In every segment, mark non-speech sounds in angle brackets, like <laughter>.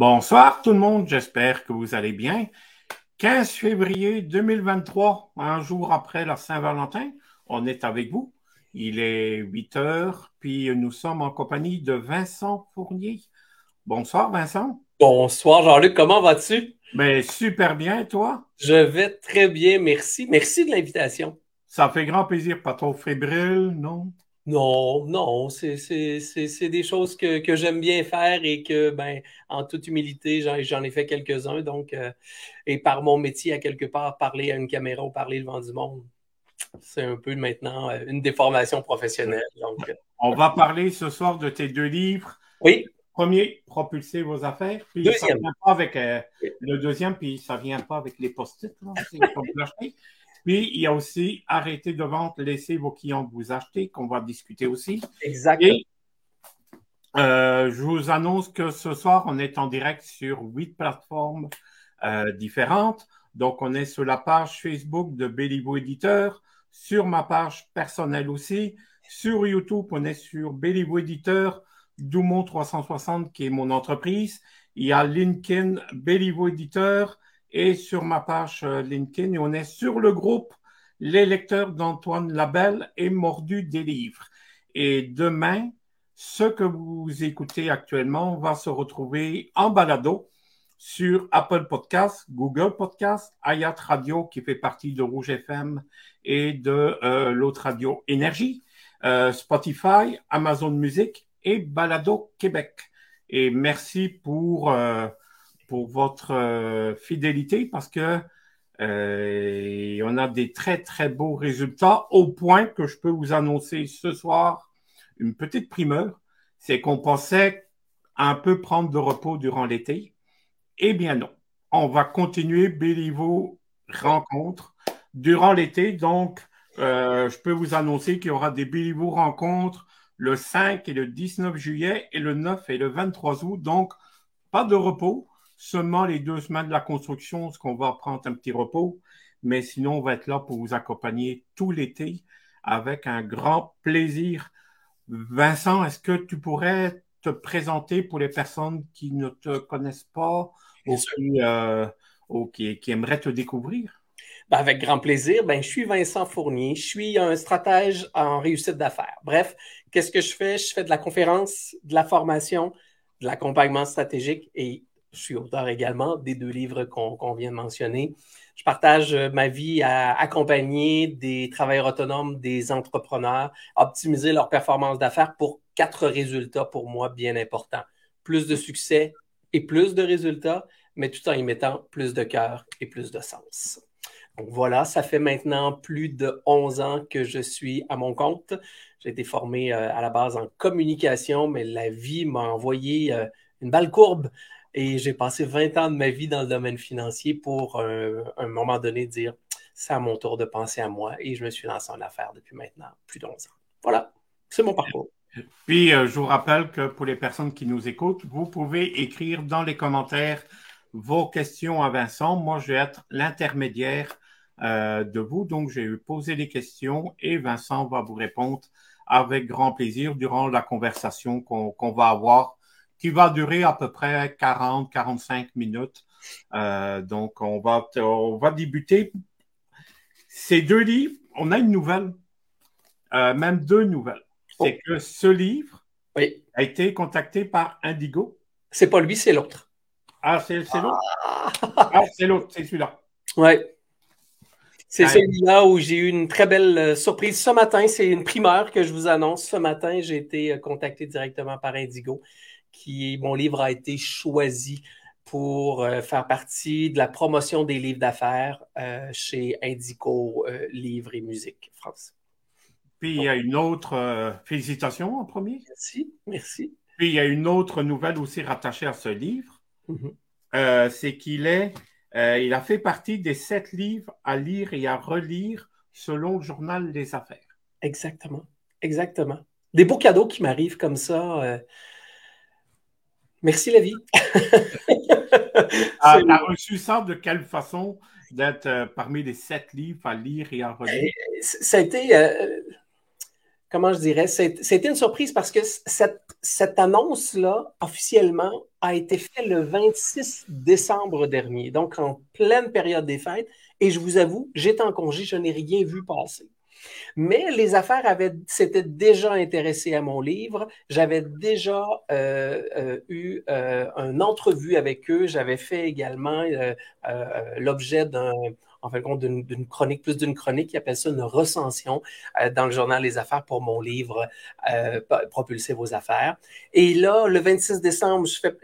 Bonsoir tout le monde, j'espère que vous allez bien. 15 février 2023, un jour après la Saint-Valentin, on est avec vous. Il est 8 heures, puis nous sommes en compagnie de Vincent Fournier. Bonsoir Vincent. Bonsoir Jean-Luc, comment vas-tu? Ben, super bien, toi? Je vais très bien, merci. Merci de l'invitation. Ça fait grand plaisir, pas trop fébrile, non? Non, non, c'est des choses que, j'aime bien faire et que, ben, en toute humilité, j'en ai fait quelques-uns. Donc, euh, et par mon métier, à quelque part, parler à une caméra ou parler devant du monde, c'est un peu maintenant euh, une déformation professionnelle. <laughs> Donc, euh. On va parler ce soir de tes deux livres. Oui. Premier, propulser vos affaires. Puis deuxième. Ça vient pas avec le deuxième, puis ça ne vient pas avec les post-it. <laughs> Puis, il y a aussi arrêter de vente, laissez vos clients vous acheter, qu'on va discuter aussi. Exactement. Et euh, je vous annonce que ce soir, on est en direct sur huit plateformes euh, différentes. Donc, on est sur la page Facebook de Béliveau Éditeur, sur ma page personnelle aussi. Sur YouTube, on est sur Béliveau Éditeur, Doumont 360, qui est mon entreprise. Il y a LinkedIn Béliveau Éditeur, et sur ma page euh, LinkedIn. on est sur le groupe Les lecteurs d'Antoine Labelle et Mordu des livres. Et demain, ce que vous écoutez actuellement va se retrouver en balado sur Apple Podcasts, Google Podcasts, Ayat Radio qui fait partie de Rouge FM et de euh, l'autre radio Énergie, euh, Spotify, Amazon Music et Balado Québec. Et merci pour pour votre euh, fidélité parce que euh, on a des très très beaux résultats au point que je peux vous annoncer ce soir une petite primeur, c'est qu'on pensait un peu prendre de repos durant l'été. Eh bien non, on va continuer Béliveau rencontres durant l'été. Donc, euh, je peux vous annoncer qu'il y aura des Béliveau rencontres le 5 et le 19 juillet et le 9 et le 23 août. Donc, pas de repos seulement les deux semaines de la construction, ce qu'on va prendre un petit repos, mais sinon, on va être là pour vous accompagner tout l'été avec un grand plaisir. Vincent, est-ce que tu pourrais te présenter pour les personnes qui ne te connaissent pas ou euh, qui, aimeraient te découvrir? Ben, avec grand plaisir. Ben, je suis Vincent Fournier. Je suis un stratège en réussite d'affaires. Bref, qu'est-ce que je fais? Je fais de la conférence, de la formation, de l'accompagnement stratégique et je suis auteur également des deux livres qu'on vient de mentionner. Je partage euh, ma vie à accompagner des travailleurs autonomes, des entrepreneurs, optimiser leur performance d'affaires pour quatre résultats pour moi bien importants. Plus de succès et plus de résultats, mais tout en y mettant plus de cœur et plus de sens. Donc voilà, ça fait maintenant plus de 11 ans que je suis à mon compte. J'ai été formé euh, à la base en communication, mais la vie m'a envoyé euh, une balle courbe et j'ai passé 20 ans de ma vie dans le domaine financier pour euh, un moment donné dire c'est à mon tour de penser à moi et je me suis lancé en affaires depuis maintenant plus de 11 ans. Voilà, c'est mon parcours. Puis, euh, je vous rappelle que pour les personnes qui nous écoutent, vous pouvez écrire dans les commentaires vos questions à Vincent. Moi, je vais être l'intermédiaire euh, de vous. Donc, j'ai posé des questions et Vincent va vous répondre avec grand plaisir durant la conversation qu'on va avoir qui va durer à peu près 40-45 minutes. Euh, donc, on va, on va débuter. Ces deux livres, on a une nouvelle, euh, même deux nouvelles. C'est oh. que ce livre a été contacté par Indigo. C'est pas lui, c'est l'autre. Ah, c'est l'autre? Ah, ah c'est l'autre, c'est celui-là. Oui. C'est celui-là où j'ai eu une très belle euh, surprise ce matin. C'est une primeur que je vous annonce. Ce matin, j'ai été contacté directement par Indigo qui, mon livre a été choisi pour euh, faire partie de la promotion des livres d'affaires euh, chez Indico euh, Livres et Musique France. Puis il y a une autre félicitation en premier. Merci, merci. Puis il y a une autre nouvelle aussi rattachée à ce livre. Mm-hmm. c'est qu'il est, il a fait partie des sept livres à lire et à relire selon le journal des affaires. Exactement, exactement. Des beaux cadeaux qui m'arrivent comme ça. Merci la vie. ah, tu as reçu ça de quelle façon d'être euh, parmi les sept livres à lire et à relire? Euh, ça a été. Euh, comment je dirais, c'était une surprise parce que cette, cette annonce-là, officiellement, a été faite le 26 décembre dernier, donc en pleine période des fêtes. Et je vous avoue, j'étais en congé, je n'ai rien vu passer. Mais les affaires avaient, s'étaient déjà intéressées à mon livre. J'avais déjà euh, euh, eu euh, une entrevue avec eux. J'avais fait également l'objet d'un en fin de compte, d'une chronique, plus d'une chronique, qui appelle ça une recension dans le journal Les Affaires pour mon livre Propulser vos affaires. Et là, le 26 décembre, je fais,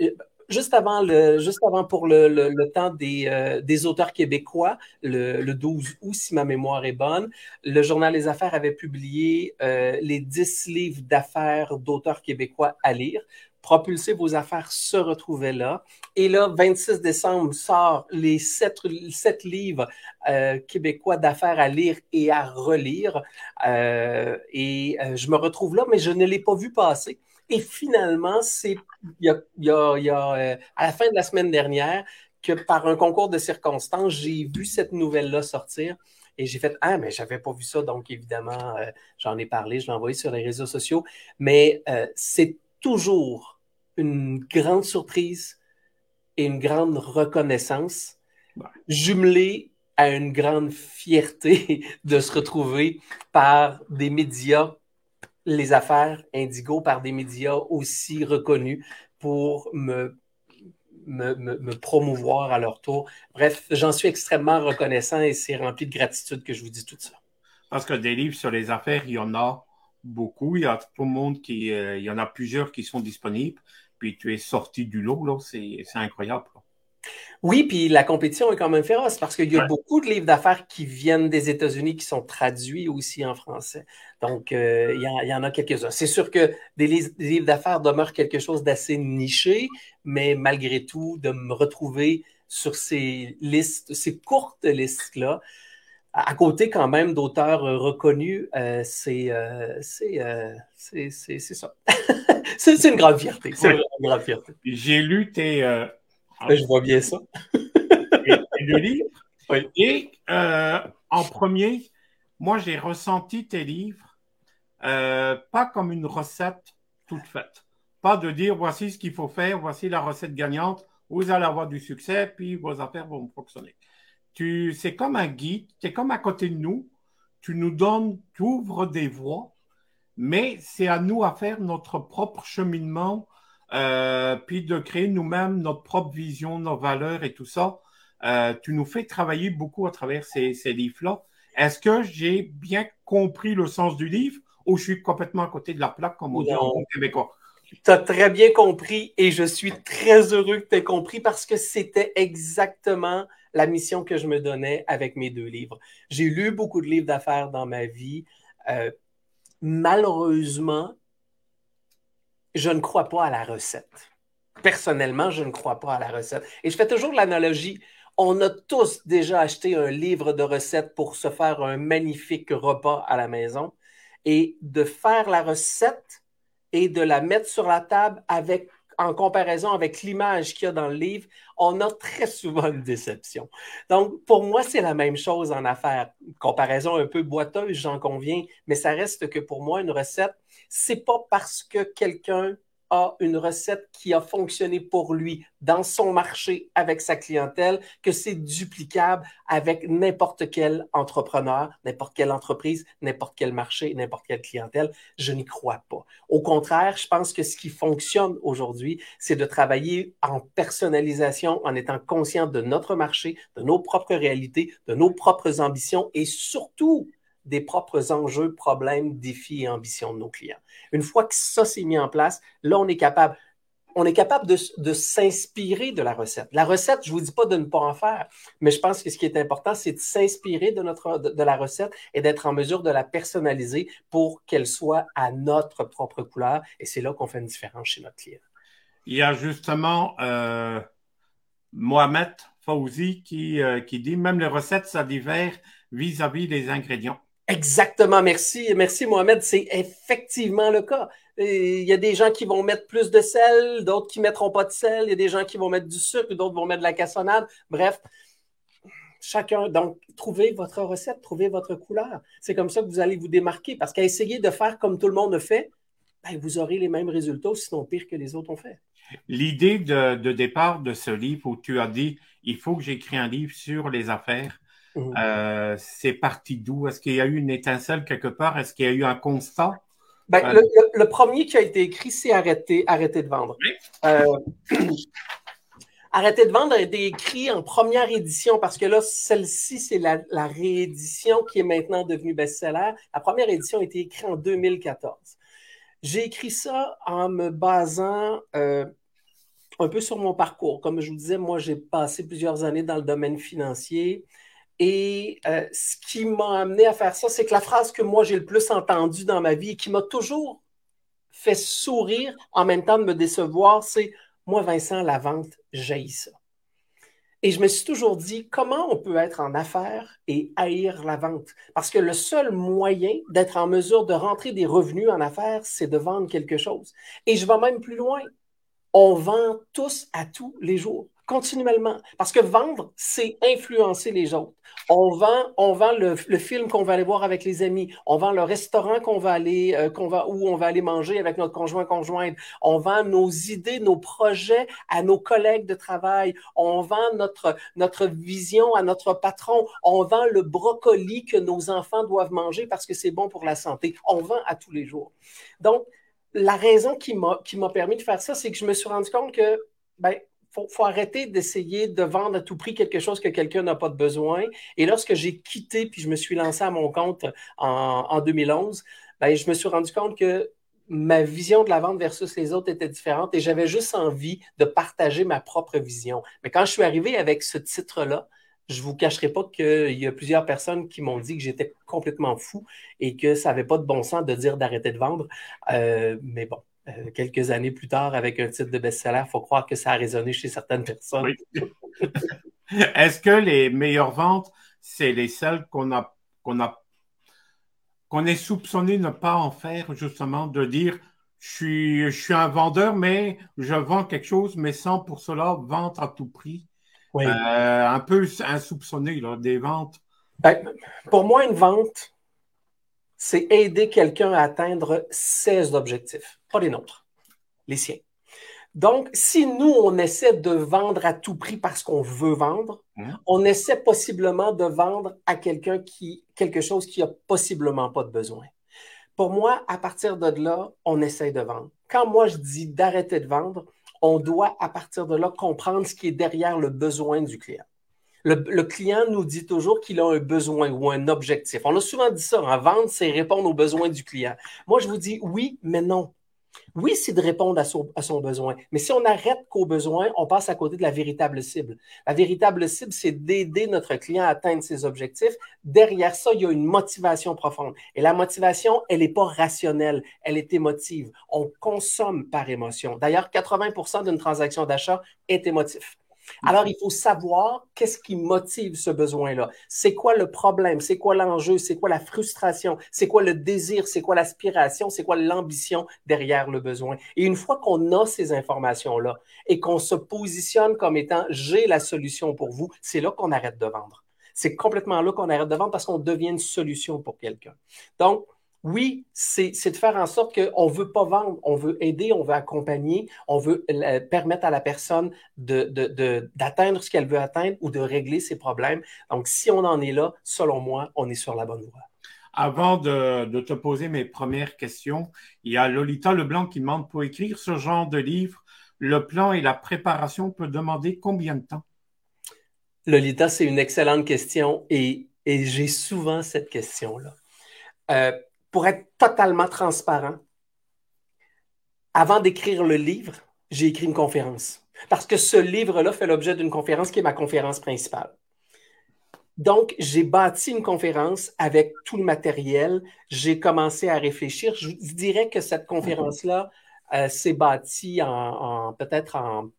juste avant, juste avant pour le, temps des, euh, des, auteurs québécois, le, le, 12 août, si ma mémoire est bonne, le journal Les Affaires avait publié euh, les 10 livres d'affaires d'auteurs québécois à lire. Propulser vos affaires se retrouvait là. Et là, 26 décembre sort les sept, sept livres euh, québécois d'affaires à lire et à relire. Et je me retrouve là, mais je ne l'ai pas vu passer. Et finalement, c'est il y a, euh, à la fin de la semaine dernière que par un concours de circonstances, j'ai vu cette nouvelle-là sortir. Et j'ai fait Ah, mais j'avais pas vu ça, donc évidemment, euh, j'en ai parlé, je l'ai envoyé sur les réseaux sociaux. Mais euh, c'est toujours une grande surprise et une grande reconnaissance, jumelée à une grande fierté <laughs> de se retrouver par des médias les affaires Indigo par des médias aussi reconnus pour me, me, promouvoir à leur tour. Bref, j'en suis extrêmement reconnaissant et c'est rempli de gratitude que je vous dis tout ça. Parce que des livres sur les affaires, il y en a beaucoup. Il y a tout le monde qui. Euh, il y en a plusieurs qui sont disponibles. Puis tu es sorti du lot, là. C'est incroyable. Oui, puis la compétition est quand même féroce parce qu'il y a beaucoup de livres d'affaires qui viennent des États-Unis qui sont traduits aussi en français. Donc, euh, il, y en, a quelques-uns. C'est sûr que des, livres d'affaires demeurent quelque chose d'assez niché, mais malgré tout, de me retrouver sur ces listes, ces courtes listes-là, à côté quand même d'auteurs reconnus, euh, c'est ça. <laughs> c'est une grande fierté. C'est une grande fierté. J'ai lu tes euh, je vois bien ça. et, le livre? Et euh, en premier, moi, j'ai ressenti tes livres euh, pas comme une recette toute faite. Pas de dire voici ce qu'il faut faire, voici la recette gagnante, vous allez avoir du succès, puis vos affaires vont fonctionner. Tu, c'est comme un guide, tu es comme à côté de nous, tu nous donnes, tu ouvres des voies, mais c'est à nous à faire notre propre cheminement euh, puis de créer nous-mêmes notre propre vision, nos valeurs et tout ça. Euh, tu nous fais travailler beaucoup à travers ces, livres-là. Est-ce que j'ai bien compris le sens du livre ou je suis complètement à côté de la plaque, comme on dit en québécois? Tu as très bien compris et je suis très heureux que tu aies compris parce que c'était exactement la mission que je me donnais avec mes deux livres. J'ai lu beaucoup de livres d'affaires dans ma vie. Euh, malheureusement, je ne crois pas à la recette. Personnellement, je ne crois pas à la recette. Et je fais toujours l'analogie. On a tous déjà acheté un livre de recettes pour se faire un magnifique repas à la maison. Et de faire la recette et de la mettre sur la table avec en comparaison avec l'image qu'il y a dans le livre, on a très souvent une déception. Donc, pour moi, c'est la même chose en affaires. comparaison un peu boiteuse, j'en conviens, mais ça reste que pour moi, une recette, c'est pas parce que quelqu'un a une recette qui a fonctionné pour lui dans son marché avec sa clientèle, que c'est duplicable avec n'importe quel entrepreneur, n'importe quelle entreprise, n'importe quel marché, n'importe quelle clientèle. Je n'y crois pas. Au contraire, je pense que ce qui fonctionne aujourd'hui, c'est de travailler en personnalisation, en étant conscient de notre marché, de nos propres réalités, de nos propres ambitions et surtout des propres enjeux, problèmes, défis et ambitions de nos clients. Une fois que ça s'est mis en place, là, on est capable, on est capable de, s'inspirer de la recette. La recette, je ne vous dis pas de ne pas en faire, mais je pense que ce qui est important, c'est de s'inspirer de, de, la recette et d'être en mesure de la personnaliser pour qu'elle soit à notre propre couleur. Et c'est là qu'on fait une différence chez notre client. Il y a justement euh, Mohamed Fauzi qui, euh, qui dit même les recettes, ça diffère vis-à-vis des ingrédients. Exactement, merci. Merci Mohamed, c'est effectivement le cas. Il y a des gens qui vont mettre plus de sel, d'autres qui mettront pas de sel, il y a des gens qui vont mettre du sucre, d'autres vont mettre de la cassonade. Bref, chacun, donc, trouvez votre recette, trouvez votre couleur. C'est comme ça que vous allez vous démarquer parce qu'à essayer de faire comme tout le monde le fait, ben, vous aurez les mêmes résultats, sinon pire que les autres ont fait. L'idée de, départ de ce livre où tu as dit il faut que j'écris un livre sur les affaires, mhm. euh, c'est parti d'où? Est-ce qu'il y a eu une étincelle quelque part? Est-ce qu'il y a eu un constat? Ben, euh, le, premier qui a été écrit, c'est arrêter, arrêter de vendre. Euh, <clears throat> arrêter de vendre a été écrit en première édition parce que là, celle-ci, c'est la, la, réédition qui est maintenant devenue best-seller. La première édition a été écrite en 2014. J'ai écrit ça en me basant euh, un peu sur mon parcours. Comme je vous disais, moi, j'ai passé plusieurs années dans le domaine financier. Et euh, ce qui m'a amené à faire ça, c'est que la phrase que moi j'ai le plus entendue dans ma vie et qui m'a toujours fait sourire en même temps de me décevoir, c'est moi, Vincent, la vente, j'ai ça. Et je me suis toujours dit, comment on peut être en affaires et haïr la vente? Parce que le seul moyen d'être en mesure de rentrer des revenus en affaires, c'est de vendre quelque chose. Et je vais même plus loin. On vend tous à tous les jours continuellement. Parce que vendre, c'est influencer les autres. On vend, on vend le, film qu'on va aller voir avec les amis. On vend le restaurant qu'on va aller, euh, qu'on va, où on va aller manger avec notre conjoint conjointe. On vend nos idées, nos projets à nos collègues de travail. On vend notre, notre vision à notre patron. On vend le brocoli que nos enfants doivent manger parce que c'est bon pour la santé. On vend à tous les jours. Donc, la raison qui m'a, qui m'a permis de faire ça, c'est que je me suis rendu compte que, ben, faut, faut arrêter d'essayer de vendre à tout prix quelque chose que quelqu'un n'a pas de besoin. Et lorsque j'ai quitté puis je me suis lancé à mon compte en, 2011, ben, je me suis rendu compte que ma vision de la vente versus les autres était différente et j'avais juste envie de partager ma propre vision. Mais quand je suis arrivé avec ce titre-là, je vous cacherai pas qu'il y a plusieurs personnes qui m'ont dit que j'étais complètement fou et que ça n'avait pas de bon sens de dire d'arrêter de vendre. Euh, mais bon, euh, quelques années plus tard avec un titre de best-seller, il faut croire que ça a résonné chez certaines personnes. <laughs> Est-ce que les meilleures ventes, c'est les celles qu'on a, qu'on a, qu'on est soupçonné de ne pas en faire, justement, de dire je suis, je suis un vendeur, mais je vends quelque chose, mais sans pour cela vendre à tout prix? Oui. Euh, un peu insoupçonné, là, des ventes. Ben, pour moi, une vente, c'est aider quelqu'un à atteindre ses objectifs, pas les nôtres, les siens. Donc, si nous, on essaie de vendre à tout prix parce qu'on veut vendre, mmh. on essaie possiblement de vendre à quelqu'un qui, quelque chose qui a possiblement pas de besoin. Pour moi, à partir de là, on essaie de vendre. Quand moi, je dis d'arrêter de vendre, on doit, à partir de là, comprendre ce qui est derrière le besoin du client le, client nous dit toujours qu'il a un besoin ou un objectif. On a souvent dit ça, en vente, c'est répondre aux besoins du client. Moi, je vous dis oui, mais non. Oui, c'est de répondre à son, besoin. Mais si on arrête qu'au besoin, on passe à côté de la véritable cible. La véritable cible, c'est d'aider notre client à atteindre ses objectifs. Derrière ça, il y a une motivation profonde. Et la motivation, elle n'est pas rationnelle, elle est émotive. On consomme par émotion. D'ailleurs, 80% d'une transaction d'achat est émotif. Alors, il faut savoir qu'est-ce qui motive ce besoin-là. C'est quoi le problème? C'est quoi l'enjeu? C'est quoi la frustration? C'est quoi le désir? C'est quoi l'aspiration? C'est quoi l'ambition derrière le besoin? Et une fois qu'on a ces informations-là et qu'on se positionne comme étant j'ai la solution pour vous, c'est là qu'on arrête de vendre. C'est complètement là qu'on arrête de vendre parce qu'on devient une solution pour quelqu'un. Donc, oui, c'est de faire en sorte qu'on ne veut pas vendre, on veut aider, on veut accompagner, on veut permettre à la personne d'atteindre ce qu'elle veut atteindre ou de régler ses problèmes. Donc, si on en est là, selon moi, on est sur la bonne voie. Avant de, te poser mes premières questions, il y a Lolita Leblanc qui demande pour écrire ce genre de livre, le plan et la préparation peut demander combien de temps? Lolita, c'est une excellente question et, j'ai souvent cette question-là. Euh, pour être totalement transparent, avant d'écrire le livre, j'ai écrit une conférence. Parce que ce livre-là fait l'objet d'une conférence qui est ma conférence principale. Donc, j'ai bâti une conférence avec tout le matériel. J'ai commencé à réfléchir. Je dirais que cette conférence-là euh, s'est bâtie en peut-être en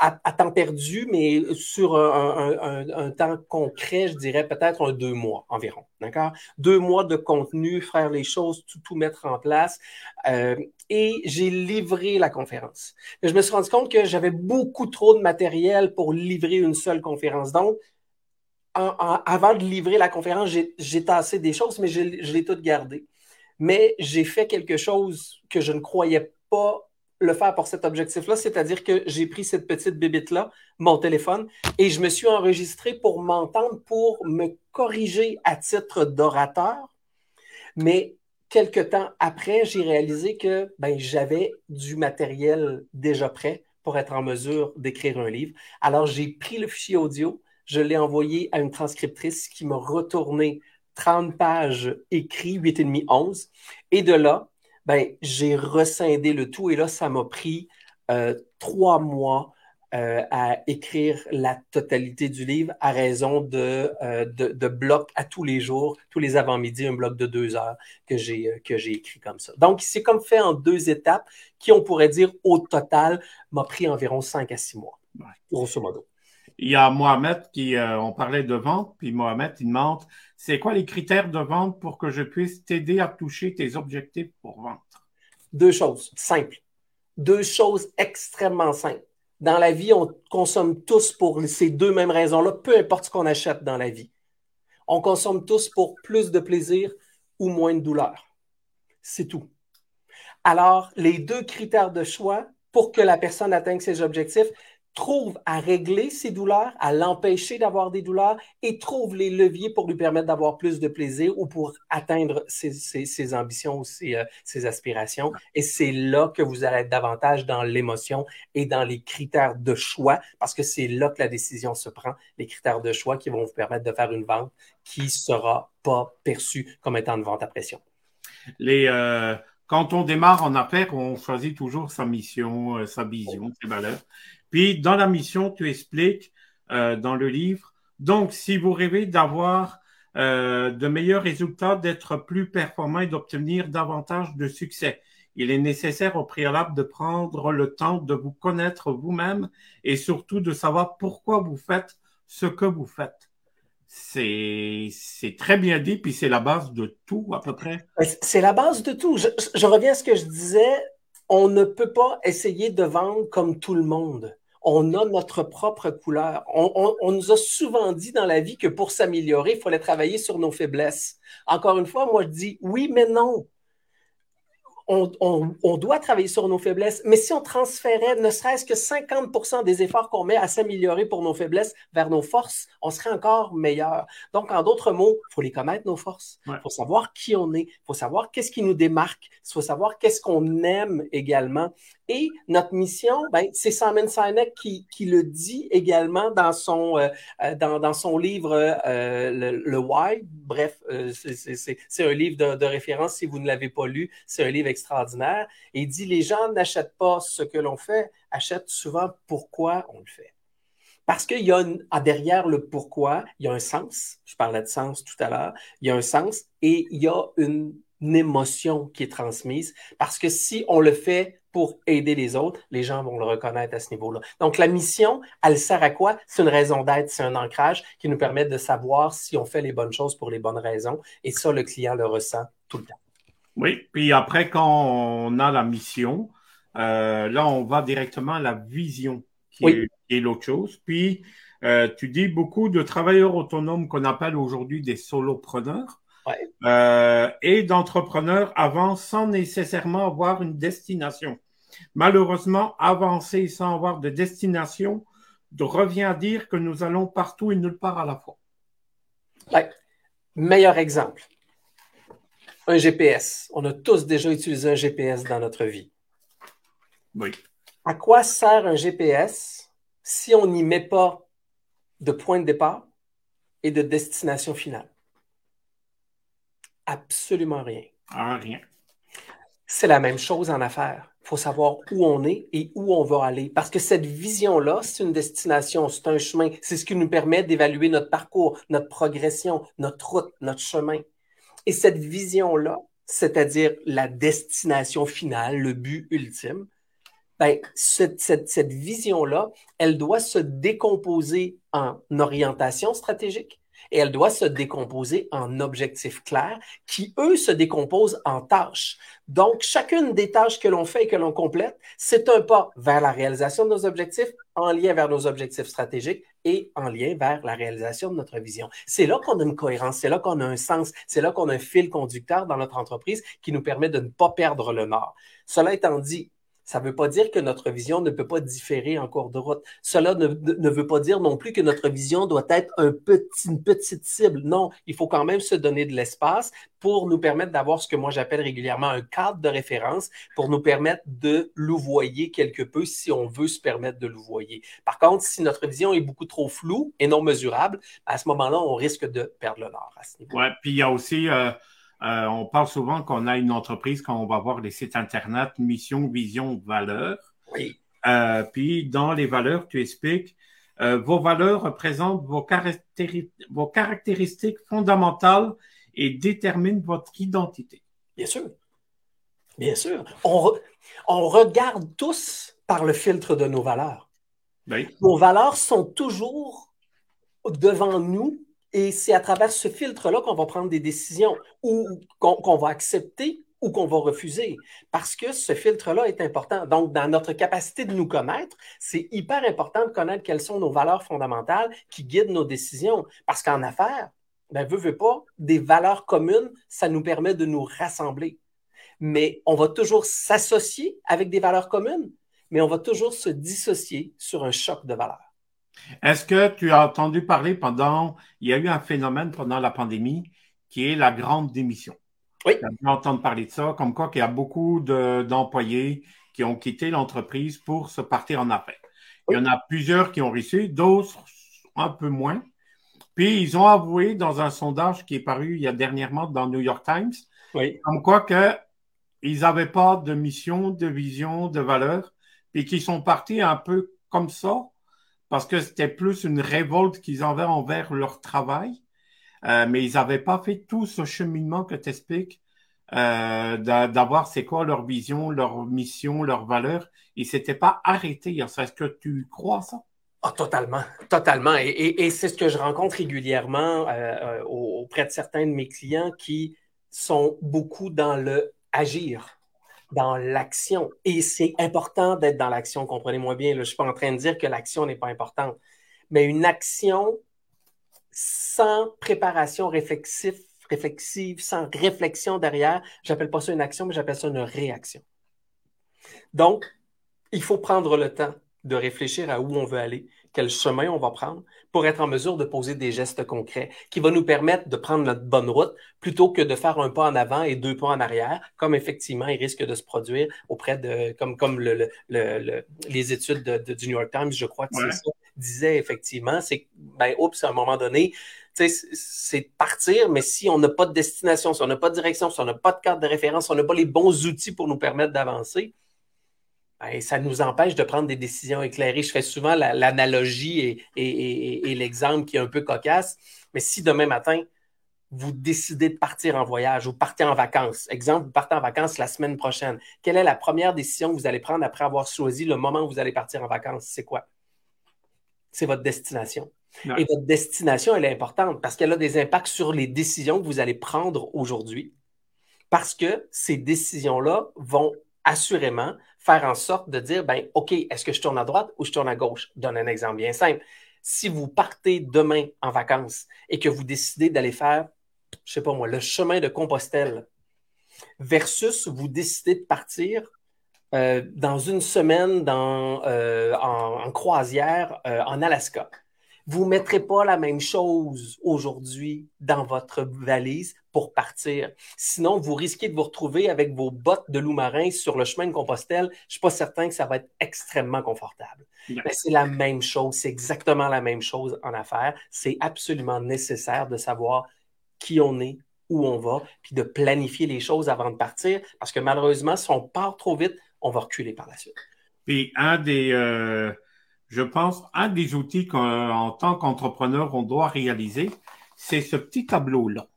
à, temps perdu, mais sur un, temps concret, je dirais peut-être un deux mois environ. D'accord? Deux mois de contenu, faire les choses, tout, mettre en place. Euh, et j'ai livré la conférence. je me suis rendu compte que j'avais beaucoup trop de matériel pour livrer une seule conférence. Donc, avant de livrer la conférence, j'ai tassé des choses, mais je, je l'ai tout gardé. Mais j'ai fait quelque chose que je ne croyais pas le faire pour cet objectif-là, c'est-à-dire que j'ai pris cette petite bébite-là, mon téléphone, et je me suis enregistré pour m'entendre, pour me corriger à titre d'orateur. Mais quelque temps après, j'ai réalisé que ben, j'avais du matériel déjà prêt pour être en mesure d'écrire un livre. Alors, j'ai pris le fichier audio, je l'ai envoyé à une transcriptrice qui m'a retourné 30 pages écrites, 8,5, 11. Et de là, ben, j'ai rescindé le tout et là, ça m'a pris euh, trois mois euh, à écrire la totalité du livre à raison de, euh, de, blocs à tous les jours, tous les avant-midi, un bloc de deux heures que j'ai, que j'ai écrit comme ça. Donc, c'est comme fait en deux étapes qui, on pourrait dire, au total, m'a pris environ cinq à six mois, grosso modo. Il y a Mohamed qui, on parlait de vente, puis Mohamed, il demande, c'est quoi les critères de vente pour que je puisse t'aider à toucher tes objectifs pour vendre? Deux choses simples. Deux choses extrêmement simples. Dans la vie, on consomme tous pour ces deux mêmes raisons-là, peu importe ce qu'on achète dans la vie. On consomme tous pour plus de plaisir ou moins de douleur. C'est tout. Alors, les deux critères de choix pour que la personne atteigne ses objectifs, trouve à régler ses douleurs, à l'empêcher d'avoir des douleurs et trouve les leviers pour lui permettre d'avoir plus de plaisir ou pour atteindre ses, ambitions ou euh, ses, aspirations. Et c'est là que vous allez être davantage dans l'émotion et dans les critères de choix parce que c'est là que la décision se prend, les critères de choix qui vont vous permettre de faire une vente qui sera pas perçue comme étant une vente à pression. Les, euh, quand on démarre en affaires, on choisit toujours sa mission, euh, sa vision, ses valeurs. Puis dans la mission, tu expliques euh, dans le livre, donc si vous rêvez d'avoir euh, de meilleurs résultats, d'être plus performant et d'obtenir davantage de succès, il est nécessaire au préalable de prendre le temps de vous connaître vous-même et surtout de savoir pourquoi vous faites ce que vous faites. C'est, c'est très bien dit, puis c'est la base de tout à peu près. C'est la base de tout. Je, je reviens à ce que je disais on ne peut pas essayer de vendre comme tout le monde. On a notre propre couleur. On, nous a souvent dit dans la vie que pour s'améliorer, il fallait travailler sur nos faiblesses. Encore une fois, moi, je dis oui, mais non on, doit travailler sur nos faiblesses, mais si on transférait ne serait-ce que 50% des efforts qu'on met à s'améliorer pour nos faiblesses vers nos forces, on serait encore meilleur. Donc, en d'autres mots, il faut les connaître, nos forces. Il faut savoir qui on est. Il faut savoir qu'est-ce qui nous démarque. Il faut savoir qu'est-ce qu'on aime également. Et notre mission, ben, c'est Simon Sinek qui, qui, le dit également dans son, euh, euh, dans, dans, son livre euh, le, Why. Bref, c'est un livre de, référence si vous ne l'avez pas lu. C'est un livre extraordinaire. Il dit les gens n'achètent pas ce que l'on fait, achètent souvent pourquoi on le fait. Parce qu'il y a derrière le pourquoi, il y a un sens. Je parlais de sens tout à l'heure. Il y a un sens et il y a une émotion qui est transmise. Parce que si on le fait pour aider les autres, les gens vont le reconnaître à ce niveau-là. Donc, la mission, elle sert à quoi? C'est une raison d'être, c'est un ancrage qui nous permet de savoir si on fait les bonnes choses pour les bonnes raisons. Et ça, le client le ressent tout le temps. Oui, puis après, quand on a la mission, euh, là, on va directement à la vision, qui est, l'autre chose. Puis, euh, tu dis beaucoup de travailleurs autonomes qu'on appelle aujourd'hui des solopreneurs euh, et d'entrepreneurs avancent sans nécessairement avoir une destination. Malheureusement, avancer sans avoir de destination revient à dire que nous allons partout et nulle part à la fois. Meilleur exemple. Un GPS. On a tous déjà utilisé un GPS dans notre vie. Oui. À quoi sert un GPS si on n'y met pas de point de départ et de destination finale? Absolument rien. Ah, rien. C'est la même chose en affaires. Il faut savoir où on est et où on va aller. Parce que cette vision-là, c'est une destination, c'est un chemin. C'est ce qui nous permet d'évaluer notre parcours, notre progression, notre route, notre chemin. Et cette vision-là, c'est-à-dire la destination finale, le but ultime, ben, cette, cette, cette vision-là, elle doit se décomposer en orientation stratégique, et elle doit se décomposer en objectifs clairs qui, eux, se décomposent en tâches. Donc, chacune des tâches que l'on fait et que l'on complète, c'est un pas vers la réalisation de nos objectifs, en lien vers nos objectifs stratégiques et en lien vers la réalisation de notre vision. C'est là qu'on a une cohérence, c'est là qu'on a un sens, c'est là qu'on a un fil conducteur dans notre entreprise qui nous permet de ne pas perdre le nord. Cela étant dit, ça ne veut pas dire que notre vision ne peut pas différer en cours de route. Cela ne, ne, veut pas dire non plus que notre vision doit être une petite cible. Non, il faut quand même se donner de l'espace pour nous permettre d'avoir ce que moi j'appelle régulièrement un cadre de référence pour nous permettre de louvoyer quelque peu si on veut se permettre de louvoyer. Par contre, si notre vision est beaucoup trop floue et non mesurable, à ce moment-là, on risque de perdre le nord. Ouais, puis il y a aussi euh, euh, on parle souvent qu'on a une entreprise quand on va voir les sites Internet, mission, vision, valeur. Oui. Euh, puis dans les valeurs, tu expliques, euh, vos valeurs représentent vos, vos, caractéristiques fondamentales et déterminent votre identité. Bien sûr. Bien sûr. On, on regarde tous par le filtre de nos valeurs. Oui. Nos valeurs sont toujours devant nous et c'est à travers ce filtre-là qu'on va prendre des décisions ou qu'on va accepter ou qu'on va refuser. Parce que ce filtre-là est important. Donc, dans notre capacité de nous connaître, c'est hyper important de connaître quelles sont nos valeurs fondamentales qui guident nos décisions. Parce qu'en affaires, ben, veut, veut pas, des valeurs communes, ça nous permet de nous rassembler. Mais on va toujours s'associer avec des valeurs communes, mais on va toujours se dissocier sur un choc de valeurs. Est-ce que tu as entendu parler pendant, il y a eu un phénomène pendant la pandémie qui est la grande démission? Oui. Tu as entendre parler de ça, comme quoi qu'il y a beaucoup d'employés qui ont quitté l'entreprise pour se partir en affaires. Il y en a plusieurs qui ont réussi, d'autres un peu moins. Puis ils ont avoué dans un sondage qui est paru il y a dernièrement dans New York Times, oui. comme quoi que ils n'avaient pas de mission, de vision, de valeur, puis qu'ils sont partis un peu comme ça parce que c'était plus une révolte qu'ils avaient envers leur travail, euh, mais ils n'avaient pas fait tout ce cheminement que tu expliques, euh, d'avoir c'est quoi leur vision, leur mission, leur valeur. Ils s'étaient pas arrêtés. Est-ce que tu crois ça? Ah, totalement, totalement. Et, et, et c'est ce que je rencontre régulièrement euh, euh auprès de certains de mes clients qui sont beaucoup dans le agir dans l'action. Et c'est important d'être dans l'action, comprenez-moi bien. je ne suis pas en train de dire que l'action n'est pas importante, mais une action sans préparation réflexive, réflexive sans réflexion derrière, j'appelle pas ça une action, mais j'appelle ça une réaction. Donc, il faut prendre le temps de réfléchir à où on veut aller, quel chemin on va prendre pour être en mesure de poser des gestes concrets qui vont nous permettre de prendre notre bonne route plutôt que de faire un pas en avant et deux pas en arrière, comme effectivement il risque de se produire auprès de, comme, comme le, le, les études de, du New York Times, je crois que c'est ça, disaient effectivement, c'est, ben, oups, à un moment donné, c'est partir, mais si on n'a pas de destination, si on n'a pas de direction, si on n'a pas de carte de référence, si on n'a pas les bons outils pour nous permettre d'avancer, ben, ça nous empêche de prendre des décisions éclairées. Je fais souvent l'analogie et, l'exemple qui est un peu cocasse, mais si demain matin, vous décidez de partir en voyage ou partez en vacances, exemple, vous partez en vacances la semaine prochaine, quelle est la première décision que vous allez prendre après avoir choisi le moment où vous allez partir en vacances? C'est quoi? C'est votre destination. Et votre destination, elle est importante parce qu'elle a des impacts sur les décisions que vous allez prendre aujourd'hui. Parce que ces décisions-là vont assurément faire en sorte de dire, ben, OK, est-ce que je tourne à droite ou je tourne à gauche? Je donne un exemple bien simple. Si vous partez demain en vacances et que vous décidez d'aller faire, je sais pas moi, le chemin de Compostelle versus vous décidez de partir euh, dans une semaine dans, euh, en, croisière euh, en Alaska. Vous ne mettrez pas la même chose aujourd'hui dans votre valise pour partir. Sinon, vous risquez de vous retrouver avec vos bottes de loup-marin sur le chemin de Compostelle. Je ne suis pas certain que ça va être extrêmement confortable. Mais c'est la même chose, c'est exactement la même chose en affaires. C'est absolument nécessaire de savoir qui on est, où on va, puis de planifier les choses avant de partir, parce que malheureusement, si on part trop vite, on va reculer par la suite. Puis un des... Euh, je pense, un des outils qu'en tant qu'entrepreneur, on doit réaliser, c'est ce petit tableau-là.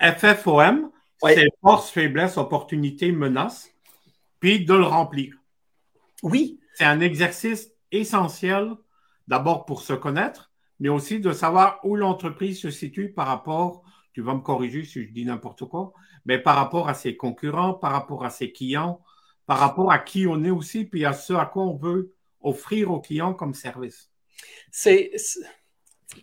FFOM, c'est force, faiblesse, opportunité, menace, puis de le remplir. Oui. C'est un exercice essentiel, d'abord pour se connaître, mais aussi de savoir où l'entreprise se situe par rapport, tu vas me corriger si je dis n'importe quoi, mais par rapport à ses concurrents, par rapport à ses clients, par rapport à qui on est aussi, puis à ce à quoi on veut offrir aux clients comme service. C'est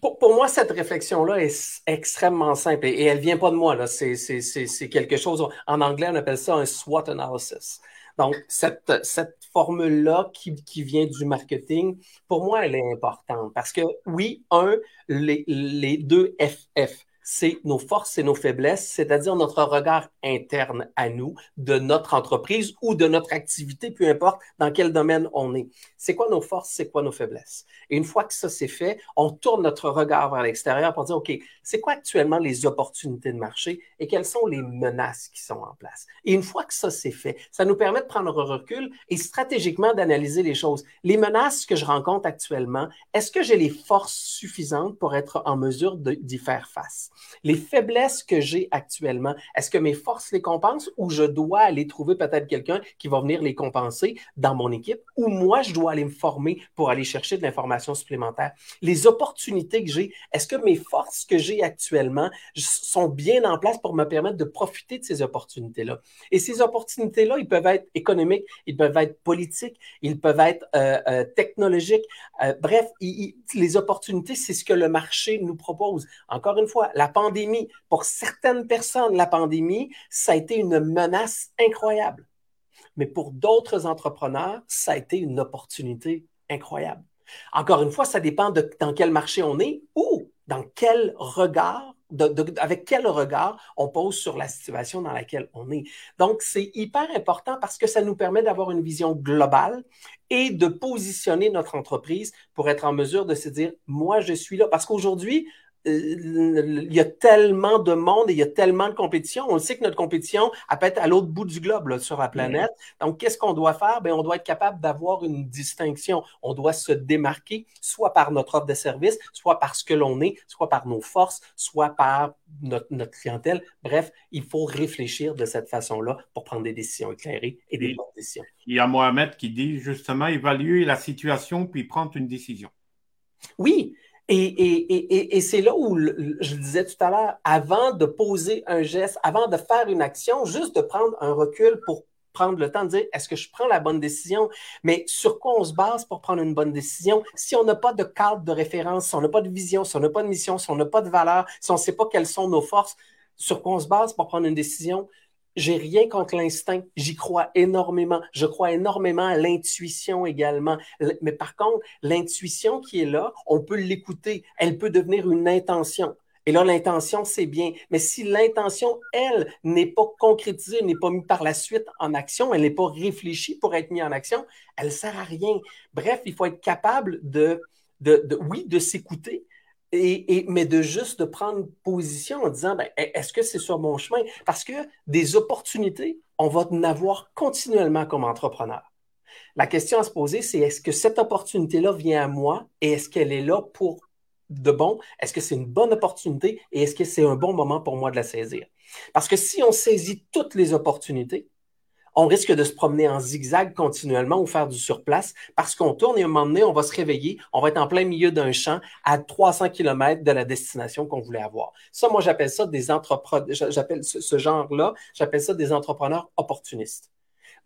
pour, moi, cette réflexion-là est extrêmement simple et, elle ne vient pas de moi. C'est quelque chose, en anglais, on appelle ça un SWOT analysis. Donc, cette, cette formule-là qui, qui, vient du marketing, pour moi, elle est importante parce que oui, un, les, les deux FF, c'est nos forces et nos faiblesses, c'est-à-dire notre regard interne à nous, de notre entreprise ou de notre activité, peu importe dans quel domaine on est. C'est quoi nos forces, c'est quoi nos faiblesses? Et une fois que ça c'est fait, on tourne notre regard vers l'extérieur pour dire, OK, c'est quoi actuellement les opportunités de marché et quelles sont les menaces qui sont en place? Et une fois que ça c'est fait, ça nous permet de prendre un recul et stratégiquement d'analyser les choses. Les menaces que je rencontre actuellement, est-ce que j'ai les forces suffisantes pour être en mesure d'y faire face? Les faiblesses que j'ai actuellement, est-ce que mes forces les compensent ou je dois aller trouver peut-être quelqu'un qui va venir les compenser dans mon équipe ou moi, je dois aller me former pour aller chercher de l'information supplémentaire? Les opportunités que j'ai, est-ce que mes forces que j'ai actuellement sont bien en place pour me permettre de profiter de ces opportunités-là? Et ces opportunités-là, ils peuvent être économiques, ils peuvent être politiques, ils peuvent être euh, euh, technologiques. Euh, bref, les opportunités, c'est ce que le marché nous propose. Encore une fois, la pandémie, pour certaines personnes, la pandémie, ça a été une menace incroyable. Mais pour d'autres entrepreneurs, ça a été une opportunité incroyable. Encore une fois, ça dépend de dans quel marché on est ou dans quel regard, avec quel regard on pose sur la situation dans laquelle on est. Donc, c'est hyper important parce que ça nous permet d'avoir une vision globale et de positionner notre entreprise pour être en mesure de se dire, moi, je suis là. Parce qu'aujourd'hui, il y a tellement de monde et il y a tellement de compétition. On sait que notre compétition, elle peut être à l'autre bout du globe, sur la planète. Donc, qu'est-ce qu'on doit faire? Bien, on doit être capable d'avoir une distinction. On doit se démarquer, soit par notre offre de service, soit par ce que l'on est, soit par nos forces, soit par notre, notre, clientèle. Bref, il faut réfléchir de cette façon-là pour prendre des décisions éclairées et des bonnes décisions. Il y a Mohamed qui dit justement évaluer la situation puis prendre une décision. Oui, et, c'est là où je disais tout à l'heure, avant de poser un geste, avant de faire une action, juste de prendre un recul pour prendre le temps de dire est-ce que je prends la bonne décision, mais sur quoi on se base pour prendre une bonne décision? Si on n'a pas de cadre de référence, si on n'a pas de vision, si on n'a pas de mission, si on n'a pas de valeur, si on ne sait pas quelles sont nos forces, sur quoi on se base pour prendre une décision, j'ai rien contre l'instinct. J'y crois énormément. Je crois énormément à l'intuition également. Mais par contre, l'intuition qui est là, on peut l'écouter. Elle peut devenir une intention. Et là, l'intention, c'est bien. Mais si l'intention, elle, n'est pas concrétisée, n'est pas mise par la suite en action, elle n'est pas réfléchie pour être mise en action, elle ne sert à rien. Bref, il faut être capable de, de, de oui, de s'écouter, mais de juste de prendre position en disant ben, est-ce que c'est sur mon chemin? Parce que des opportunités, on va en avoir continuellement comme entrepreneur. La question à se poser, c'est est-ce que cette opportunité-là vient à moi et est-ce qu'elle est là pour de bon? Est-ce que c'est une bonne opportunité et est-ce que c'est un bon moment pour moi de la saisir? Parce que si on saisit toutes les opportunités, on risque de se promener en zigzag continuellement ou faire du surplace parce qu'on tourne et à un moment donné, on va se réveiller, on va être en plein milieu d'un champ à 300 km de la destination qu'on voulait avoir. Ça, moi, j'appelle ça des entrepreneurs, j'appelle ce genre-là, j'appelle ça des entrepreneurs opportunistes.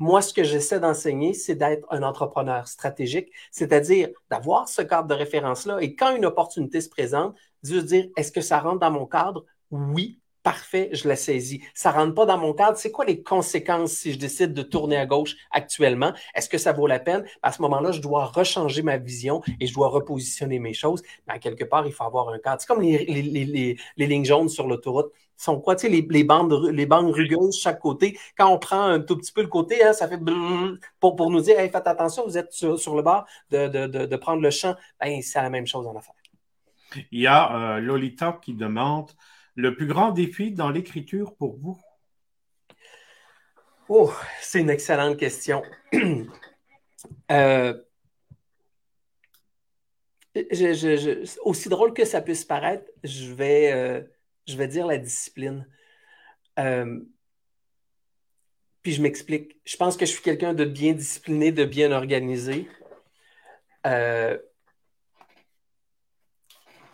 Moi, ce que j'essaie d'enseigner, c'est d'être un entrepreneur stratégique, c'est-à-dire d'avoir ce cadre de référence-là et quand une opportunité se présente, de dire, est-ce que ça rentre dans mon cadre? Oui, parfait, je la saisis. Ça rentre pas dans mon cadre. C'est quoi les conséquences si je décide de tourner à gauche actuellement? Est-ce que ça vaut la peine? À ce moment-là, je dois rechanger ma vision et je dois repositionner mes choses. Mais quelque part, il faut avoir un cadre. C'est comme les, les, lignes jaunes sur l'autoroute sont quoi, tu sais, les, bandes, les bandes rugueuses chaque côté. Quand on prend un tout petit peu le côté, hein, ça fait pour, pour nous dire, faites attention, vous êtes sur, le bord de, de, de, prendre le champ. Ben, c'est la même chose en affaires. Il y a euh, Lolita qui demande le plus grand défi dans l'écriture pour vous? Oh, c'est une excellente question. <clears throat> Euh, aussi drôle que ça puisse paraître, je vais, euh, je vais dire la discipline. Euh, puis je m'explique. Je pense que je suis quelqu'un de bien discipliné, de bien organisé.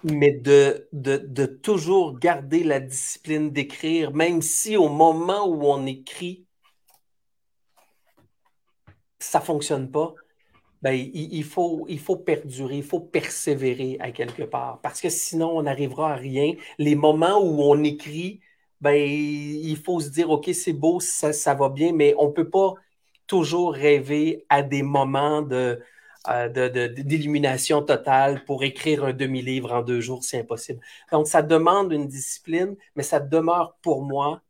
Mais de, de, de toujours garder la discipline d'écrire, même si au moment où on écrit, ça ne fonctionne pas, ben, il, faut, il faut perdurer, il faut persévérer à quelque part, parce que sinon, on n'arrivera à rien. Les moments où on écrit, ben, il faut se dire, OK, c'est beau, ça, ça va bien, mais on ne peut pas toujours rêver à des moments de, euh, d'illumination totale pour écrire un demi-livre en deux jours, c'est impossible. Donc, ça demande une discipline, mais ça demeure pour moi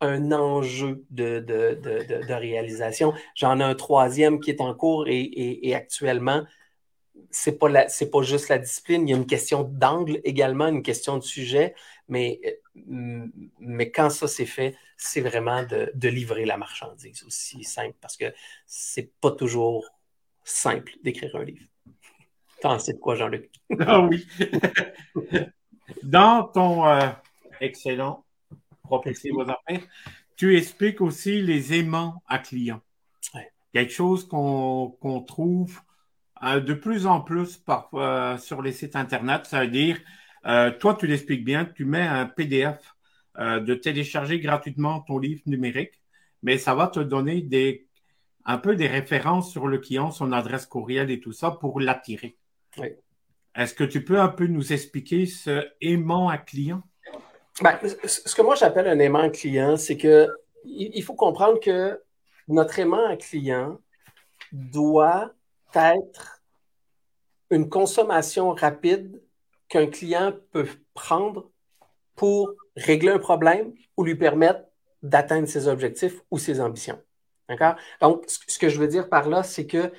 un enjeu de, de, réalisation. J'en ai un troisième qui est en cours et, actuellement, c'est pas pas juste la discipline, il y a une question d'angle également, une question de sujet, mais, mais quand ça c'est fait, c'est vraiment de, livrer la marchandise aussi simple parce que c'est pas toujours simple d'écrire un livre. T'en sais de quoi, Jean-Luc? <laughs> ah oui. <laughs> Dans ton euh, excellent propulser vos affaires, tu expliques aussi les aimants à clients. Quelque chose qu'on trouve euh, de plus en plus parfois sur les sites Internet. Ça veut dire, euh, toi, tu l'expliques bien, tu mets un PDF de télécharger gratuitement ton livre numérique, mais ça va te donner des un peu des références sur le client, son adresse courriel et tout ça pour l'attirer. Oui. Est-ce que tu peux un peu nous expliquer ce aimant à client? Ben, ce que moi j'appelle un aimant à client, c'est que il faut comprendre que notre aimant à client doit être une consommation rapide qu'un client peut prendre pour régler un problème ou lui permettre d'atteindre ses objectifs ou ses ambitions. D'accord? Donc, ce que je veux dire par là, c'est que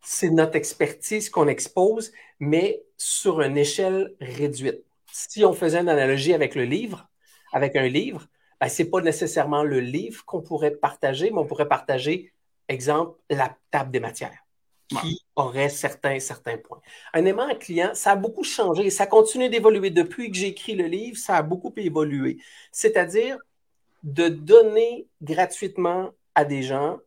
c'est notre expertise qu'on expose, mais sur une échelle réduite. Si on faisait une analogie avec le livre, avec un livre, ben, ce n'est pas nécessairement le livre qu'on pourrait partager, mais on pourrait partager, exemple, la table des matières qui aurait certains, certains points. Un aimant à client, ça a beaucoup changé, ça continue d'évoluer. Depuis que j'ai écrit le livre, ça a beaucoup évolué. C'est-à-dire de donner gratuitement à des gens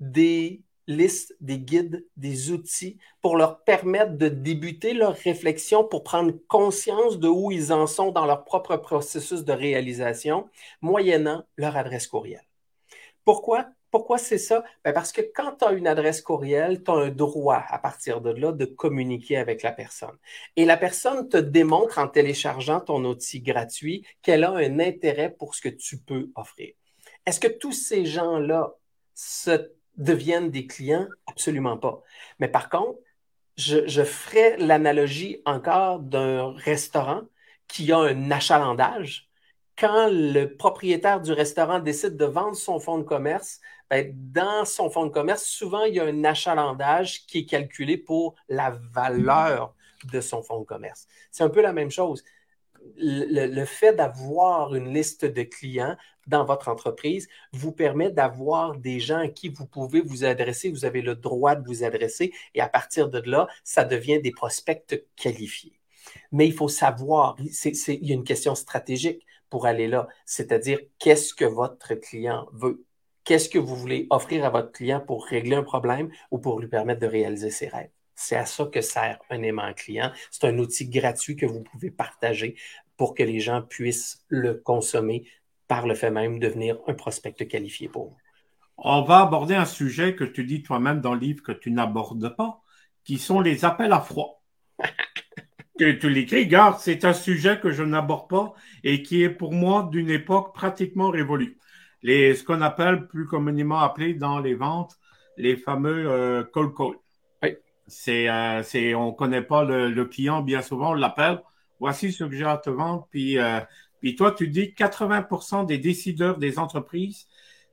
des listes, des guides, des outils pour leur permettre de débuter leur réflexion, pour prendre conscience de où ils en sont dans leur propre processus de réalisation, moyennant leur adresse courriel. Pourquoi? Pourquoi c'est ça? Ben, parce que quand tu as une adresse courriel, tu as un droit à partir de là de communiquer avec la personne. Et la personne te démontre en téléchargeant ton outil gratuit qu'elle a un intérêt pour ce que tu peux offrir. Est-ce que tous ces gens-là se deviennent des clients? Absolument pas. Mais par contre, je, ferai l'analogie encore d'un restaurant qui a un achalandage. Quand le propriétaire du restaurant décide de vendre son fonds de commerce, ben, dans son fonds de commerce, souvent, il y a un achalandage qui est calculé pour la valeur de son fonds de commerce. C'est un peu la même chose le, fait d'avoir une liste de clients dans votre entreprise vous permet d'avoir des gens à qui vous pouvez vous adresser, vous avez le droit de vous adresser et à partir de là, ça devient des prospects qualifiés. Mais il faut savoir, il y a une question stratégique pour aller là, c'est-à-dire qu'est-ce que votre client veut? Qu'est-ce que vous voulez offrir à votre client pour régler un problème ou pour lui permettre de réaliser ses rêves? C'est à ça que sert un aimant client. C'est un outil gratuit que vous pouvez partager pour que les gens puissent le consommer par le fait même de devenir un prospect qualifié pour vous. On va aborder un sujet que tu dis toi-même dans le livre que tu n'abordes pas, qui sont les appels à froid. <laughs> que tu l'écris, garde, c'est un sujet que je n'aborde pas et qui est pour moi d'une époque pratiquement révolue. Les, ce qu'on appelle plus communément appelé dans les ventes, les fameux euh, cold call. C'est, euh, c'est, on connaît pas le, le, client bien souvent, on l'appelle. Voici ce que j'ai à te vendre. Puis, euh, puis toi, tu dis 80% des décideurs des entreprises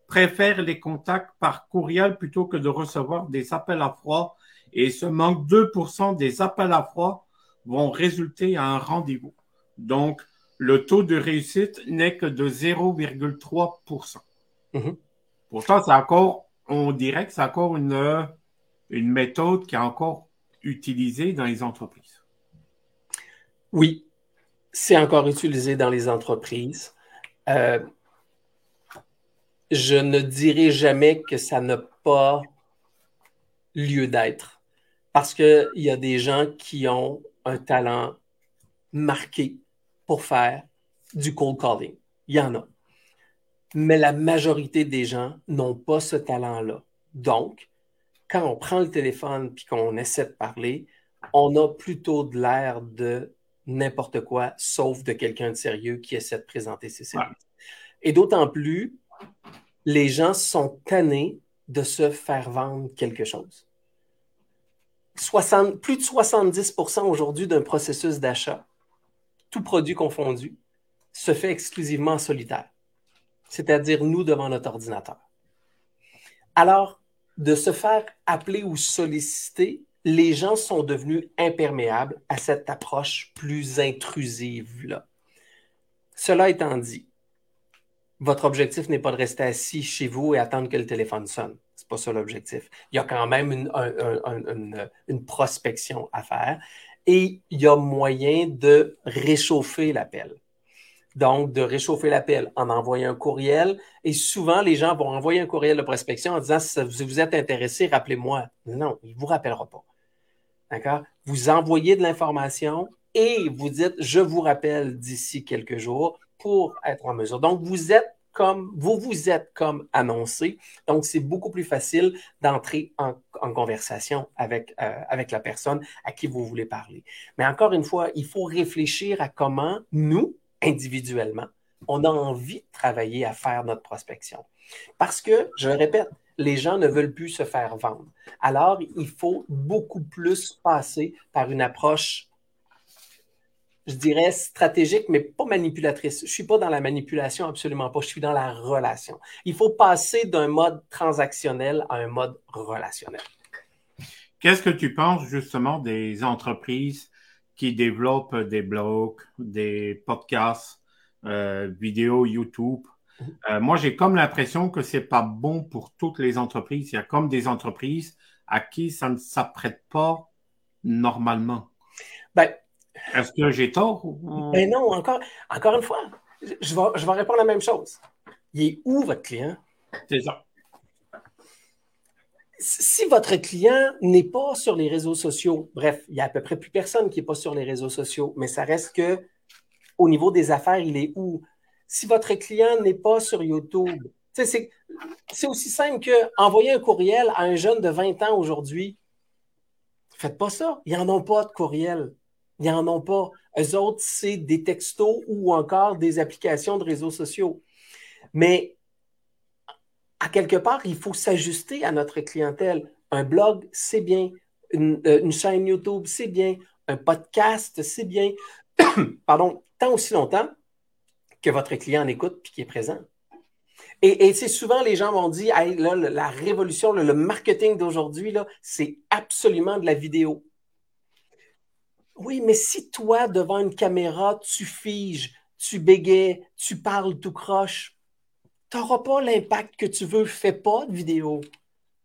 préfèrent les contacts par courriel plutôt que de recevoir des appels à froid. Et seulement 2% des appels à froid vont résulter à un rendez-vous. Donc, le taux de réussite n'est que de 0,3%. Mm-hmm. Pourtant, c'est encore, on dirait que c'est encore une, une méthode qui est encore utilisée dans les entreprises. Oui, c'est encore utilisé dans les entreprises. Euh, je ne dirai jamais que ça n'a pas lieu d'être parce qu'il y a des gens qui ont un talent marqués pour faire du cold calling. Il y en a. Mais la majorité des gens n'ont pas ce talent-là. Donc, quand on prend le téléphone puis qu'on essaie de parler, on a plutôt de l'air de n'importe quoi, sauf de quelqu'un de sérieux qui essaie de présenter ses services. Et d'autant plus, les gens sont tannés de se faire vendre quelque chose. plus de 70% aujourd'hui d'un processus d'achat, tout produit confondu, se fait exclusivement en solitaire, c'est-à-dire nous devant notre ordinateur. Alors, de se faire appeler ou solliciter, les gens sont devenus imperméables à cette approche plus intrusive-là. Cela étant dit, votre objectif n'est pas de rester assis chez vous et attendre que le téléphone sonne. C'est pas ça l'objectif. Il y a quand même une, une, prospection à faire et il y a moyen de réchauffer l'appel. Donc, de réchauffer l'appel en envoyant un courriel. Et souvent, les gens vont envoyer un courriel de prospection en disant si vous êtes intéressé, rappelez-moi. Non, il ne vous rappellera pas. D'accord? Vous envoyez de l'information et vous dites je vous rappelle d'ici quelques jours pour être en mesure. Donc, vous êtes comme, vous vous êtes comme annoncé. Donc, c'est beaucoup plus facile d'entrer en, conversation avec, euh, avec la personne à qui vous voulez parler. Mais encore une fois, il faut réfléchir à comment nous, individuellement, on a envie de travailler à faire notre prospection. Parce que, je le répète, les gens ne veulent plus se faire vendre. Alors, il faut beaucoup plus passer par une approche je dirais, stratégique, mais pas manipulatrice. Je ne suis pas dans la manipulation, absolument pas. Je suis dans la relation. Il faut passer d'un mode transactionnel à un mode relationnel. Qu'est-ce que tu penses justement des entreprises qui développent des blogs, des podcasts, euh, vidéos YouTube? Mhm. Euh, moi, j'ai comme l'impression que c'est pas bon pour toutes les entreprises. Il y a comme des entreprises à qui ça ne s'apprête pas normalement. Ben, est-ce que j'ai tort? Ben non, encore, encore une fois, je vais, je vais répondre la même chose. Il est où votre client? C'est ça. Si votre client n'est pas sur les réseaux sociaux, bref, il y a à peu près plus personne qui n'est pas sur les réseaux sociaux, mais ça reste que au niveau des affaires, il est où? Si votre client n'est pas sur YouTube, c'est aussi simple que envoyer un courriel à un jeune de 20 ans aujourd'hui. Faites pas ça. Ils n'en ont pas de courriel. Ils n'en ont pas. Eux autres, c'est des textos ou encore des applications de réseaux sociaux. Mais à quelque part, il faut s'ajuster à notre clientèle. Un blog, c'est bien. Une, euh, chaîne YouTube, c'est bien. Un podcast, c'est bien. <coughs> Pardon, tant aussi longtemps que votre client en écoute et qui est présent. Et, c'est souvent les gens m'ont dit la révolution, le marketing d'aujourd'hui, c'est absolument de la vidéo. Oui, mais si toi, devant une caméra, tu figes, tu bégayes, tu parles tout croche, tu n'auras pas l'impact que tu veux. Fais pas de vidéo.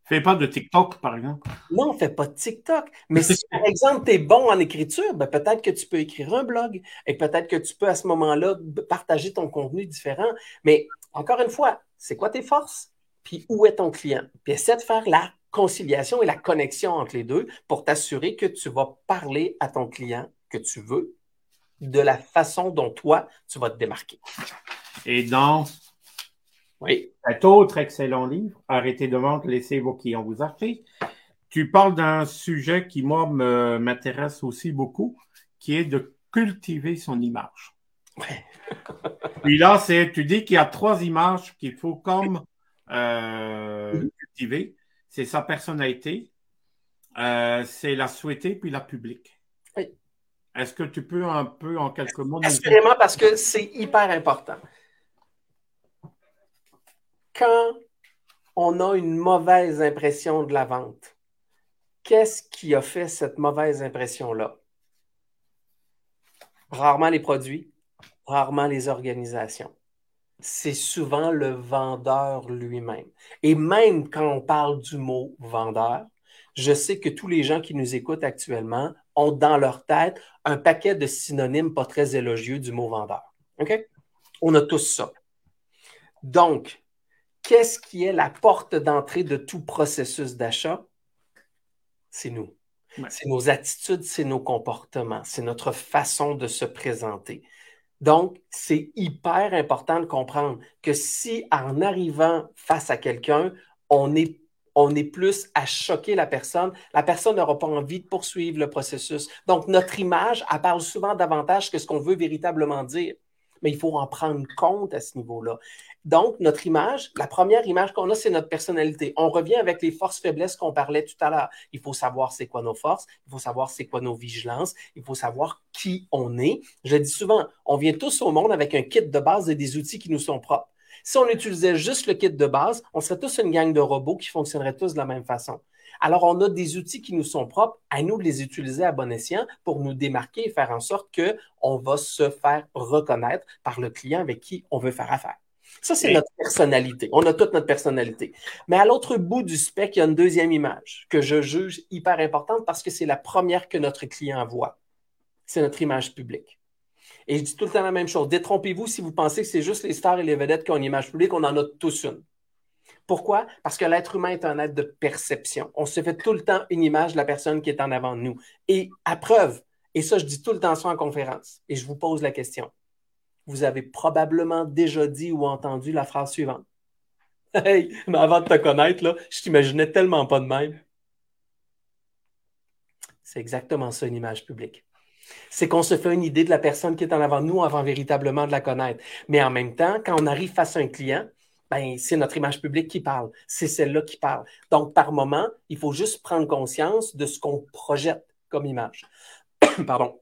Fais pas de TikTok, par exemple. Non, fais pas de TikTok. Mais si, <laughs> par exemple, tu es bon en écriture, ben, peut-être que tu peux écrire un blog et peut-être que tu peux, à ce moment-là, partager ton contenu différent. Mais encore une fois, c'est quoi tes forces? Puis où est ton client? Puis essaie de faire la conciliation et la connexion entre les deux pour t'assurer que tu vas parler à ton client que tu veux de la façon dont toi, tu vas te démarquer. Et dans oui. cet autre excellent livre, Arrêtez de vendre, laissez vos clients vous acheter, tu parles d'un sujet qui, moi, m'intéresse aussi beaucoup, qui est de cultiver son image. Ouais. <laughs> Puis là, c'est, tu dis qu'il y a trois images qu'il faut comme euh, cultiver c'est sa personnalité, euh, c'est la souhaiter puis la publique. Oui. Est-ce que tu peux un peu en quelques mots Assurément, parce que c'est hyper important. Quand on a une mauvaise impression de la vente, qu'est-ce qui a fait cette mauvaise impression-là? Rarement les produits, rarement les organisations c'est souvent le vendeur lui-même. Et même quand on parle du mot vendeur, je sais que tous les gens qui nous écoutent actuellement ont dans leur tête un paquet de synonymes pas très élogieux du mot vendeur. OK? On a tous ça. Donc, qu'est-ce qui est la porte d'entrée de tout processus d'achat? C'est nous. C'est nos attitudes, c'est nos comportements, c'est notre façon de se présenter. Donc, c'est hyper important de comprendre que si en arrivant face à quelqu'un, on est, on est plus à choquer la personne, la personne n'aura pas envie de poursuivre le processus. Donc, notre image, elle parle souvent davantage que ce qu'on veut véritablement dire mais il faut en prendre compte à ce niveau-là. Donc, notre image, la première image qu'on a, c'est notre personnalité. On revient avec les forces-faiblesses qu'on parlait tout à l'heure. Il faut savoir c'est quoi nos forces, il faut savoir c'est quoi nos vigilances, il faut savoir qui on est. Je dis souvent, on vient tous au monde avec un kit de base et des outils qui nous sont propres. Si on utilisait juste le kit de base, on serait tous une gang de robots qui fonctionneraient tous de la même façon. Alors, on a des outils qui nous sont propres, à nous de les utiliser à bon escient pour nous démarquer et faire en sorte qu'on va se faire reconnaître par le client avec qui on veut faire affaire. Ça, c'est notre personnalité. On a toute notre personnalité. Mais à l'autre bout du spectre, il y a une deuxième image que je juge hyper importante parce que c'est la première que notre client voit. C'est notre image publique. Et je dis tout le temps la même chose. Détrompez-vous si vous pensez que c'est juste les stars et les vedettes qui ont une image publique. On en a tous une. Pourquoi? Parce que l'être humain est un être de perception. On se fait tout le temps une image de la personne qui est en avant de nous. Et à preuve, et ça, je dis tout le temps ça en conférence, et je vous pose la question. Vous avez probablement déjà dit ou entendu la phrase suivante. <laughs> Hey, mais avant de te connaître, là, je t'imaginais tellement pas de même. C'est exactement ça, une image publique. C'est qu'on se fait une idée de la personne qui est en avant de nous avant véritablement de la connaître. Mais en même temps, quand on arrive face à un client, ben, c'est notre image publique qui parle. C'est celle-là qui parle. Donc, par moment, il faut juste prendre conscience de ce qu'on projette comme image. <coughs> Pardon.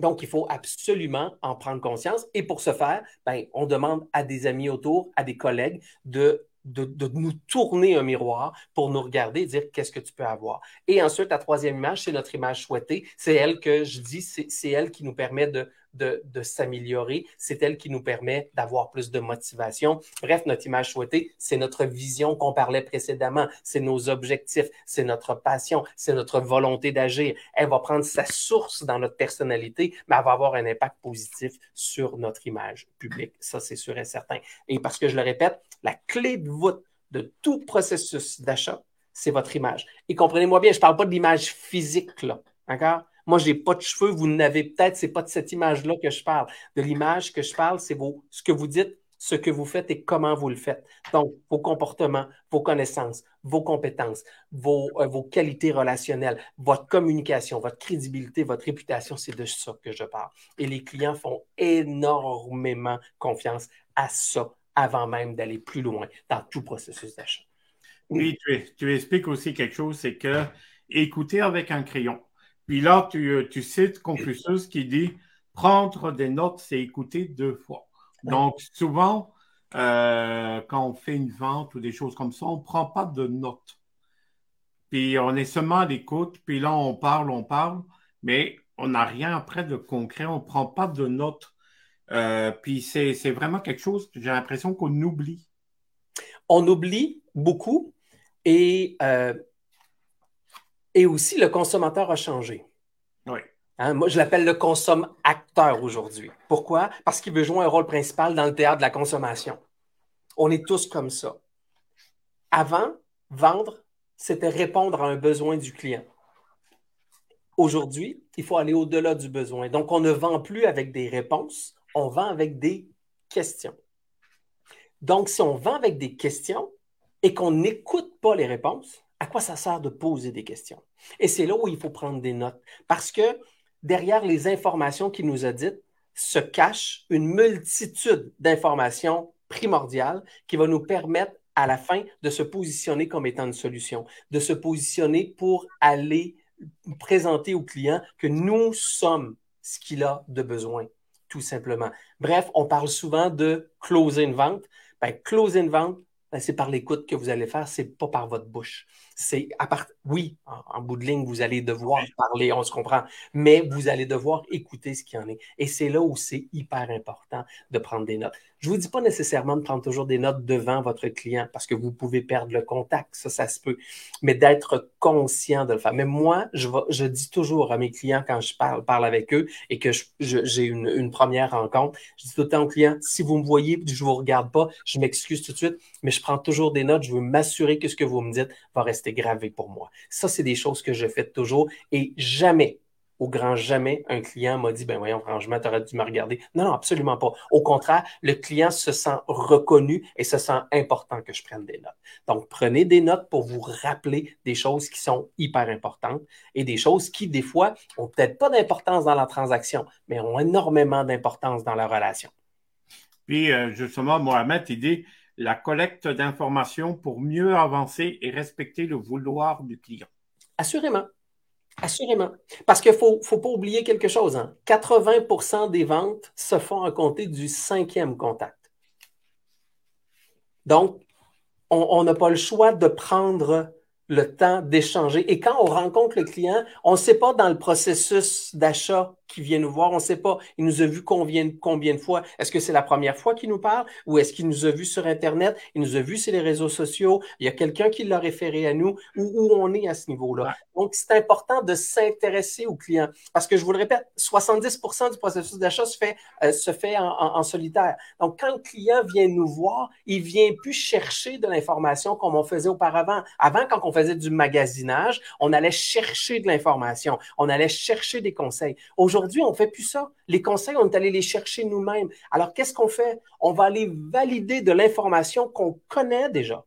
Donc, il faut absolument en prendre conscience. Et pour ce faire, ben, on demande à des amis autour, à des collègues de de, nous tourner un miroir pour nous regarder et dire qu'est-ce que tu peux avoir. Et ensuite, la troisième image, c'est notre image souhaitée. C'est elle que je dis, c'est elle qui nous permet de, de, de s'améliorer. C'est elle qui nous permet d'avoir plus de motivation. Bref, notre image souhaitée, c'est notre vision qu'on parlait précédemment. C'est nos objectifs, c'est notre passion, c'est notre volonté d'agir. Elle va prendre sa source dans notre personnalité, mais elle va avoir un impact positif sur notre image publique. Ça, c'est sûr et certain. Et parce que je le répète, la clé de voûte de tout processus d'achat, c'est votre image. Et comprenez-moi bien, je ne parle pas de l'image physique, là. D'accord? Moi, je n'ai pas de cheveux, vous n'avez peut-être, ce n'est pas de cette image-là que je parle. De l'image que je parle, c'est ce que vous dites, ce que vous faites et comment vous le faites. Donc, vos comportements, vos connaissances, vos compétences, vos, euh, vos qualités relationnelles, votre communication, votre crédibilité, votre réputation, c'est de ça que je parle. Et les clients font énormément confiance à ça avant même d'aller plus loin dans tout processus d'achat. Oui, tu, expliques aussi quelque chose, c'est que écouter avec un crayon. Puis là, tu, tu cites Confucius qui dit prendre des notes, c'est écouter deux fois. Donc, souvent, euh, quand on fait une vente ou des choses comme ça, on ne prend pas de notes. Puis on est seulement à l'écoute, puis là, on parle, on parle, mais on n'a rien après de concret, on ne prend pas de notes euh, puis c'est vraiment quelque chose que j'ai l'impression qu'on oublie. On oublie beaucoup et, euh, et aussi le consommateur a changé. Oui. Hein, moi, je l'appelle le consomme-acteur aujourd'hui. Pourquoi? Parce qu'il veut jouer un rôle principal dans le théâtre de la consommation. On est tous comme ça. Avant, vendre, c'était répondre à un besoin du client. Aujourd'hui, il faut aller au-delà du besoin. Donc, on ne vend plus avec des réponses, on vend avec des questions. Donc, si on vend avec des questions et qu'on n'écoute pas les réponses, à quoi ça sert de poser des questions? Et c'est là où il faut prendre des notes. Parce que derrière les informations qu'il nous a dites se cache une multitude d'informations primordiales qui va nous permettre à la fin de se positionner comme étant une solution, de se positionner pour aller présenter au client que nous sommes ce qu'il a de besoin tout simplement. Bref, on parle souvent de closer une vente. Ben, closer une vente, ben, c'est par l'écoute que vous allez faire, c'est pas par votre bouche. C'est à part, oui, en, bout de ligne, vous allez devoir parler, on se comprend, mais vous allez devoir écouter ce qu'il y en est. Et c'est là où c'est hyper important de prendre des notes. Je vous dis pas nécessairement de prendre toujours des notes devant votre client parce que vous pouvez perdre le contact, ça, ça se peut, mais d'être conscient de le faire. Mais moi, je, je dis toujours à mes clients quand je parle, parle avec eux et que j'ai une, une, première rencontre, je dis tout le temps aux clients, si vous me voyez, je vous regarde pas, je m'excuse tout de suite, mais je prends toujours des notes, je veux m'assurer que ce que vous me dites va rester gravé pour moi. Ça, c'est des choses que je fais toujours et jamais au grand jamais, un client m'a dit, ben voyons, franchement, tu aurais dû me regarder. Non, non, absolument pas. Au contraire, le client se sent reconnu et se sent important que je prenne des notes. Donc, prenez des notes pour vous rappeler des choses qui sont hyper importantes et des choses qui, des fois, ont peut-être pas d'importance dans la transaction, mais ont énormément d'importance dans la relation. Puis, euh, justement, Mohamed, il dit la collecte d'informations pour mieux avancer et respecter le vouloir du client. Assurément. Assurément. Parce qu'il ne faut, faut, pas oublier quelque chose. 80% hein. des ventes se font à compter du cinquième contact. Donc, on n'a pas le choix de prendre le temps d'échanger. Et quand on rencontre le client, on ne sait pas dans le processus d'achat qui vient nous voir, on ne sait pas, il nous a vu combien, combien de fois? Est-ce que c'est la première fois qu'il nous parle ou est-ce qu'il nous a vu sur Internet, il nous a vu sur les réseaux sociaux, il y a quelqu'un qui l'a référé à nous ou où on est à ce niveau-là. Donc, c'est important de s'intéresser au client parce que je vous le répète, 70% du processus d'achat se fait, euh, se fait en, en, solitaire. Donc, quand le client vient nous voir, il vient plus chercher de l'information comme on faisait auparavant. Avant, quand on faisait du magasinage, on allait chercher de l'information, on allait chercher des conseils. Aujourd'hui, Aujourd'hui, on fait plus ça. Les conseils, on est allé les chercher nous-mêmes. Alors, qu'est-ce qu'on fait? On va aller valider de l'information qu'on connaît déjà.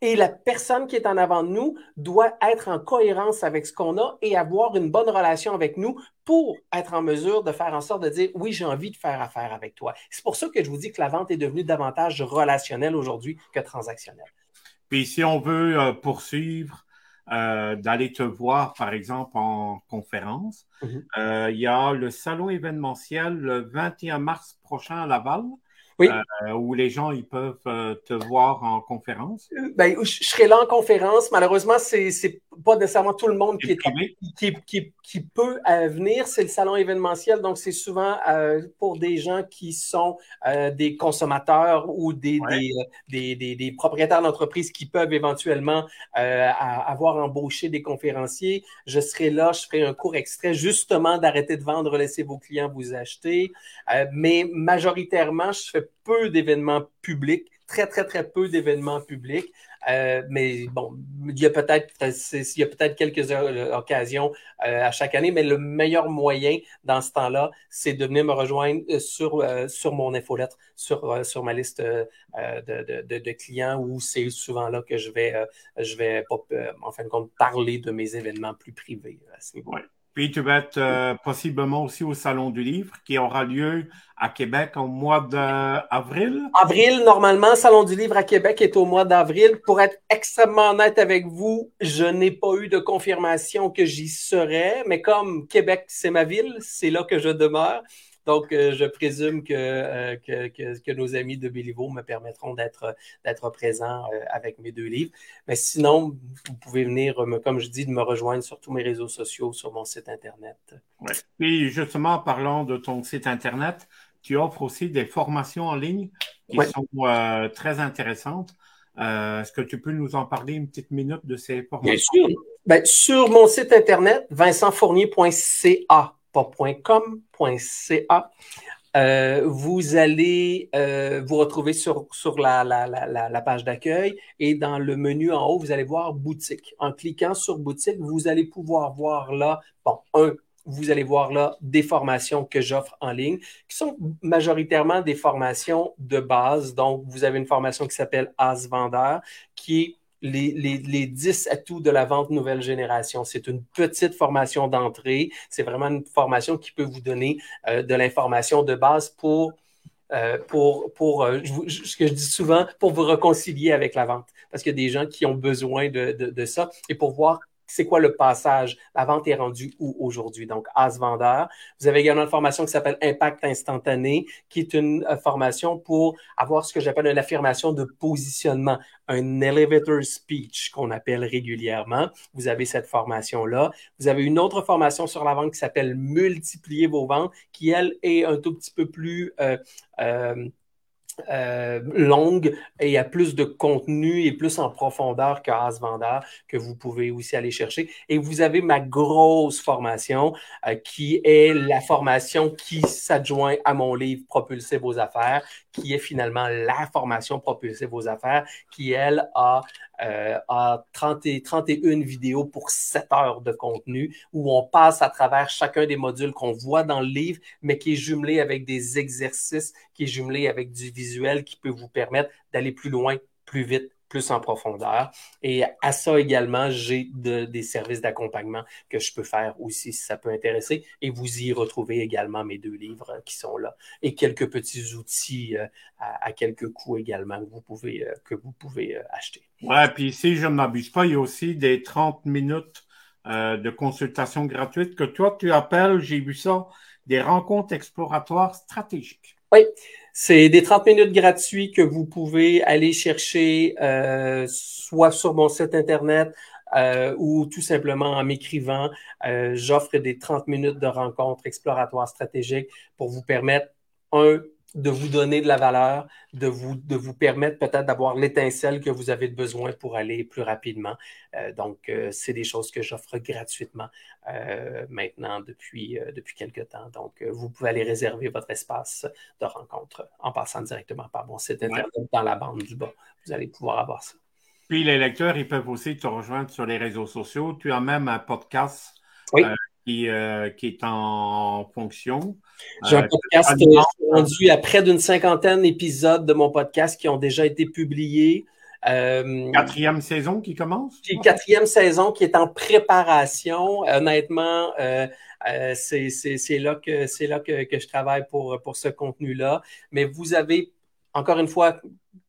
Et la personne qui est en avant de nous doit être en cohérence avec ce qu'on a et avoir une bonne relation avec nous pour être en mesure de faire en sorte de dire oui, j'ai envie de faire affaire avec toi. C'est pour ça que je vous dis que la vente est devenue davantage relationnelle aujourd'hui que transactionnelle. Puis si on veut euh, poursuivre euh, d'aller te voir, par exemple, en conférence. Mhm. Euh, il y a le salon événementiel le 21 mars prochain à Laval oui. Euh, où les gens ils peuvent euh, te voir en conférence? Ben, je serai là en conférence. Malheureusement, c'est n'est pas nécessairement tout le monde qui, est, qui, qui, qui, peut euh, venir. C'est le salon événementiel, donc c'est souvent pour des gens qui sont des consommateurs ou des, des, des, des, propriétaires d'entreprises qui peuvent éventuellement avoir embauché des conférenciers. Je serai là, je ferai un court extrait justement d'arrêter de vendre, laissez vos clients vous acheter. mais majoritairement, je fais peu d'événements publics, très, très, très peu d'événements publics. Euh, mais bon, il y a peut-être il y a peut-être quelques occasions euh, à chaque année, mais le meilleur moyen dans ce temps-là, c'est de venir me rejoindre euh, sur, sur mon infolettre, sur, sur ma liste de, de, clients où c'est souvent là que je vais, je vais en fin de compte, parler de mes événements plus privés à ce. Puis tu vas être euh, possiblement aussi au Salon du Livre qui aura lieu à Québec au mois d'avril. Avril, normalement, Salon du Livre à Québec est au mois d'avril. Pour être extrêmement honnête avec vous, je n'ai pas eu de confirmation que j'y serais, mais comme Québec, c'est ma ville, c'est là que je demeure. Donc, euh, je présume euh, que, que, que, nos amis de Béliveau me permettront d'être, d'être présents euh, avec mes deux livres. Mais sinon, vous pouvez venir, comme je dis, de me rejoindre sur tous mes réseaux sociaux, sur mon site Internet. Ouais. Puis, justement, en parlant de ton site Internet, tu offres aussi des formations en ligne qui sont très intéressantes. est-ce que tu peux nous en parler une petite minute de ces formations? Bien sûr. Ben, sur mon site Internet, vincentfournier.ca .com.ca. Euh, vous allez euh, vous retrouver sur, sur la, la, la, la page d'accueil et dans le menu en haut, vous allez voir boutique. En cliquant sur boutique, vous allez pouvoir voir là, bon, un, vous allez voir là des formations que j'offre en ligne, qui sont majoritairement des formations de base. Donc, vous avez une formation qui s'appelle As Vendeur, qui est les, les, les 10 atouts de la vente nouvelle génération. C'est une petite formation d'entrée. C'est vraiment une formation qui peut vous donner euh, de l'information de base pour, euh, euh, ce que je dis souvent, pour vous réconcilier avec la vente. Parce qu'il y a des gens qui ont besoin de ça et pour voir c'est quoi le passage? La vente est rendue où aujourd'hui? Donc, As Vendeur. Vous avez également une formation qui s'appelle Impact instantané, qui est une euh, formation pour avoir ce que j'appelle une affirmation de positionnement, un elevator speech qu'on appelle régulièrement. Vous avez cette formation-là. Vous avez une autre formation sur la vente qui s'appelle Multiplier vos ventes, qui, elle, est un tout petit peu plus... Euh, euh, euh, longue et a plus de contenu et plus en profondeur que Vendeur que vous pouvez aussi aller chercher. Et vous avez ma grosse formation euh, qui est la formation qui s'adjoint à mon livre Propulser vos affaires, qui est finalement la formation Propulser vos affaires, qui elle a euh, à 30 et, 31 vidéos pour 7 heures de contenu où on passe à travers chacun des modules qu'on voit dans le livre, mais qui est jumelé avec des exercices, qui est jumelé avec du visuel qui peut vous permettre d'aller plus loin, plus vite, plus en profondeur. Et à ça également, j'ai des services d'accompagnement que je peux faire aussi si ça peut intéresser. Et vous y retrouvez également mes deux livres qui sont là et quelques petits outils euh, à, quelques coûts également que vous pouvez, euh, que vous pouvez euh, acheter. Ouais, puis si je ne m'abuse pas, il y a aussi des 30 minutes de consultation gratuite que toi, tu appelles, j'ai vu ça, des rencontres exploratoires stratégiques. Oui, c'est des 30 minutes gratuits que vous pouvez aller chercher euh, soit sur mon site Internet euh, ou tout simplement en m'écrivant. Euh, j'offre des 30 minutes de rencontres exploratoires stratégiques pour vous permettre, un, de vous donner de la valeur, de vous, de vous permettre peut-être d'avoir l'étincelle que vous avez besoin pour aller plus rapidement. Euh, donc, euh, c'est des choses que j'offre gratuitement euh, maintenant depuis, depuis quelques temps. Donc, vous pouvez aller réserver votre espace de rencontre en passant directement par mon site Internet dans la bande du bas. Vous allez pouvoir avoir ça. Puis les lecteurs, ils peuvent aussi te rejoindre sur les réseaux sociaux. Tu as même un podcast oui. Euh, qui, est en fonction. J'ai un euh, podcast rendu à près d'une cinquantaine d'épisodes de mon podcast qui ont déjà été publiés. Euh, quatrième saison qui commence? Quatrième saison qui est en préparation. Honnêtement, c'est là, que, là que, que, je travaille pour, pour ce contenu-là. Mais vous avez, encore une fois,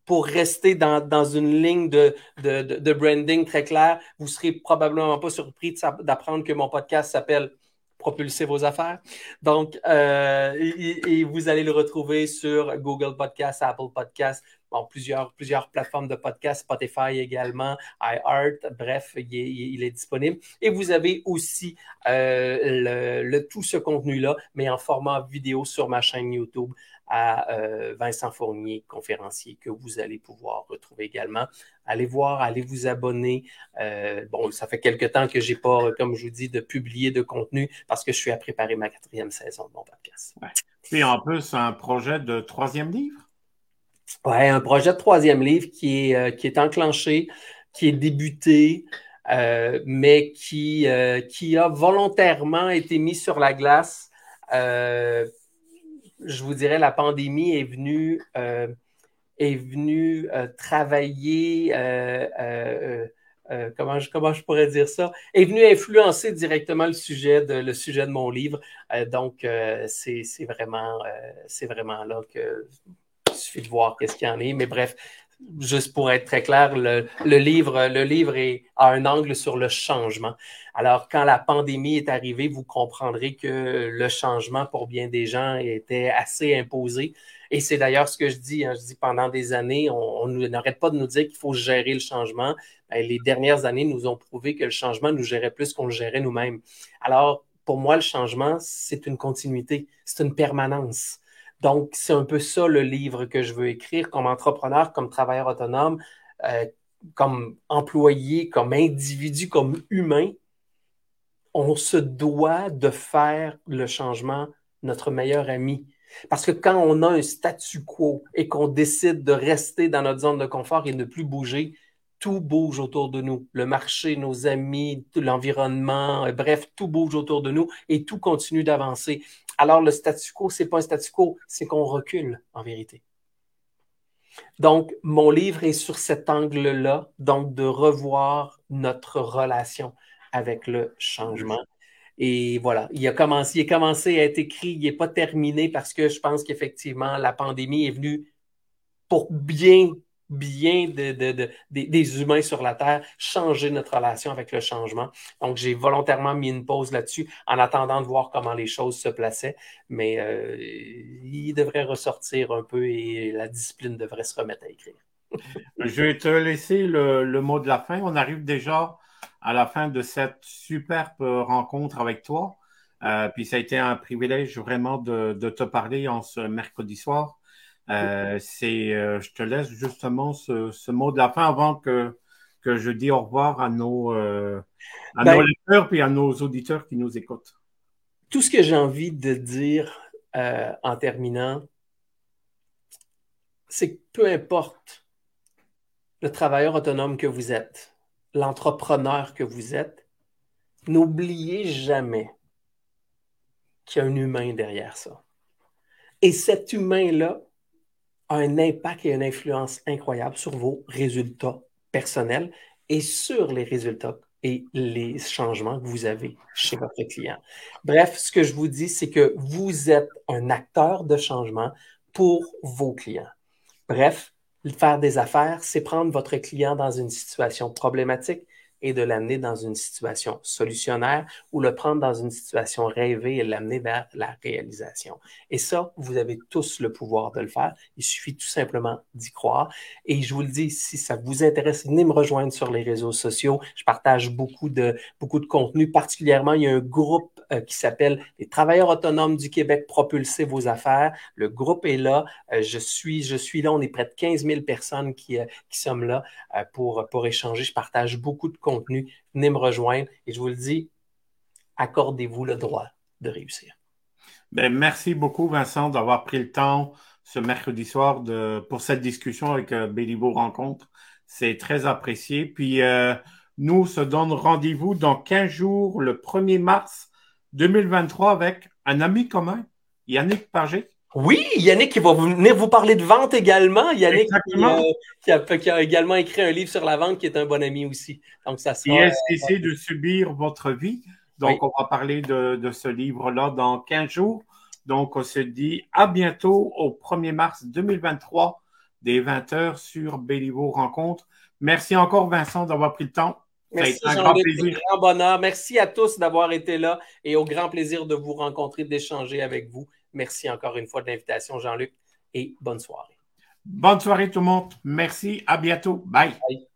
pour rester dans, dans une ligne de, de, branding très claire, vous serez probablement pas surpris d'apprendre que mon podcast s'appelle Propulser vos affaires. Donc, euh, et, vous allez le retrouver sur Google Podcast, Apple Podcast, plusieurs, plusieurs plateformes de podcast, Spotify également, iHeart, bref, il est, disponible. Et vous avez aussi euh, le, tout ce contenu-là, mais en format vidéo sur ma chaîne YouTube à euh, Vincent Fournier, conférencier, que vous allez pouvoir retrouver également. Allez voir, allez vous abonner. Euh, bon, ça fait quelque temps que j'ai pas, comme je vous dis, de publier de contenu parce que je suis à préparer ma quatrième saison de mon podcast. Ouais. En plus, un projet de troisième livre? Oui, un projet de troisième livre qui est, euh, qui est enclenché, qui est débuté. mais qui, qui a volontairement été mis sur la glace je vous dirais, la pandémie est venue, euh, euh, travailler, euh, comment, je, pourrais dire ça, est venue influencer directement le sujet de, le sujet de mon livre. donc, c'est vraiment, c'est vraiment là que il suffit de voir qu'est-ce qu'il y en est. Mais bref, juste pour être très clair, le, livre, le livre est, a un angle sur le changement. Alors, quand la pandémie est arrivée, vous comprendrez que le changement pour bien des gens était assez imposé. Et c'est d'ailleurs ce que je dis. Hein, je dis pendant des années, on, n'arrête pas de nous dire qu'il faut gérer le changement. Ben, les dernières années nous ont prouvé que le changement nous gérait plus qu'on le gérait nous-mêmes. Alors, pour moi, le changement, c'est une continuité, c'est une permanence. Donc, c'est un peu ça le livre que je veux écrire comme entrepreneur, comme travailleur autonome, euh, comme employé, comme individu, comme humain. On se doit de faire le changement notre meilleur ami. Parce que quand on a un statu quo et qu'on décide de rester dans notre zone de confort et ne plus bouger, tout bouge autour de nous. Le marché, nos amis, l'environnement, euh, bref, tout bouge autour de nous et tout continue d'avancer. Alors, le statu quo, c'est pas un statu quo, c'est qu'on recule, en vérité. Donc, mon livre est sur cet angle-là, donc de revoir notre relation avec le changement. Et voilà, il a commencé, il a commencé à être écrit, il n'est pas terminé parce que je pense qu'effectivement, la pandémie est venue pour bien bien de, des humains sur la Terre, changer notre relation avec le changement. Donc, j'ai volontairement mis une pause là-dessus en attendant de voir comment les choses se plaçaient, mais euh, il devrait ressortir un peu et la discipline devrait se remettre à écrire. <laughs> Je vais te laisser le, mot de la fin. On arrive déjà à la fin de cette superbe rencontre avec toi. Euh, puis ça a été un privilège vraiment de te parler en ce mercredi soir. C'est, je te laisse justement ce, mot de la fin avant que, que je dis au revoir à nos, à ben nos lecteurs et à nos auditeurs qui nous écoutent. Tout ce que j'ai envie de dire en terminant, c'est que peu importe le travailleur autonome que vous êtes, l'entrepreneur que vous êtes, n'oubliez jamais qu'il y a un humain derrière ça. Et cet humain-là un impact et une influence incroyable sur vos résultats personnels et sur les résultats et les changements que vous avez chez votre client. Bref, ce que je vous dis, c'est que vous êtes un acteur de changement pour vos clients. Bref, faire des affaires, c'est prendre votre client dans une situation problématique et de l'amener dans une situation solutionnaire ou le prendre dans une situation rêvée et l'amener vers la réalisation. Et ça, vous avez tous le pouvoir de le faire. Il suffit tout simplement d'y croire. Et je vous le dis, si ça vous intéresse, venez me rejoindre sur les réseaux sociaux. Je partage beaucoup de, beaucoup de contenu. Particulièrement, il y a un groupe euh, qui s'appelle Les travailleurs autonomes du Québec propulser vos affaires. Le groupe est là. Euh, je, suis, je suis là. On est près de 15 000 personnes qui, euh, qui sommes là pour, pour échanger. Je partage beaucoup de contenu. Venez me rejoindre. Et je vous le dis, accordez-vous le droit de réussir. Ben, merci beaucoup, Vincent, d'avoir pris le temps ce mercredi soir de, pour cette discussion avec euh, Rencontre. C'est très apprécié. Puis, euh, nous se donne rendez-vous dans 15 jours, le 1er mars 2023, avec un ami commun, Yannick Pagé. Oui, Yannick qui va venir vous parler de vente également. Yannick euh, qui, a, également écrit un livre sur la vente, qui est un bon ami aussi. Donc, ça sera, est euh, de subir votre vie. Donc, on va parler de, ce livre-là dans 15 jours. Donc, on se dit à bientôt au 1er mars 2023 des 20h sur Béliveau Rencontre. Merci encore, Vincent, d'avoir pris le temps. Merci, un grand plaisir. grand bonheur. Merci à tous d'avoir été là et au grand plaisir de vous rencontrer, d'échanger avec vous. Merci encore une fois de l'invitation, Jean-Luc, et bonne soirée. Bonne soirée tout le monde. Merci. À bientôt. Bye. Bye.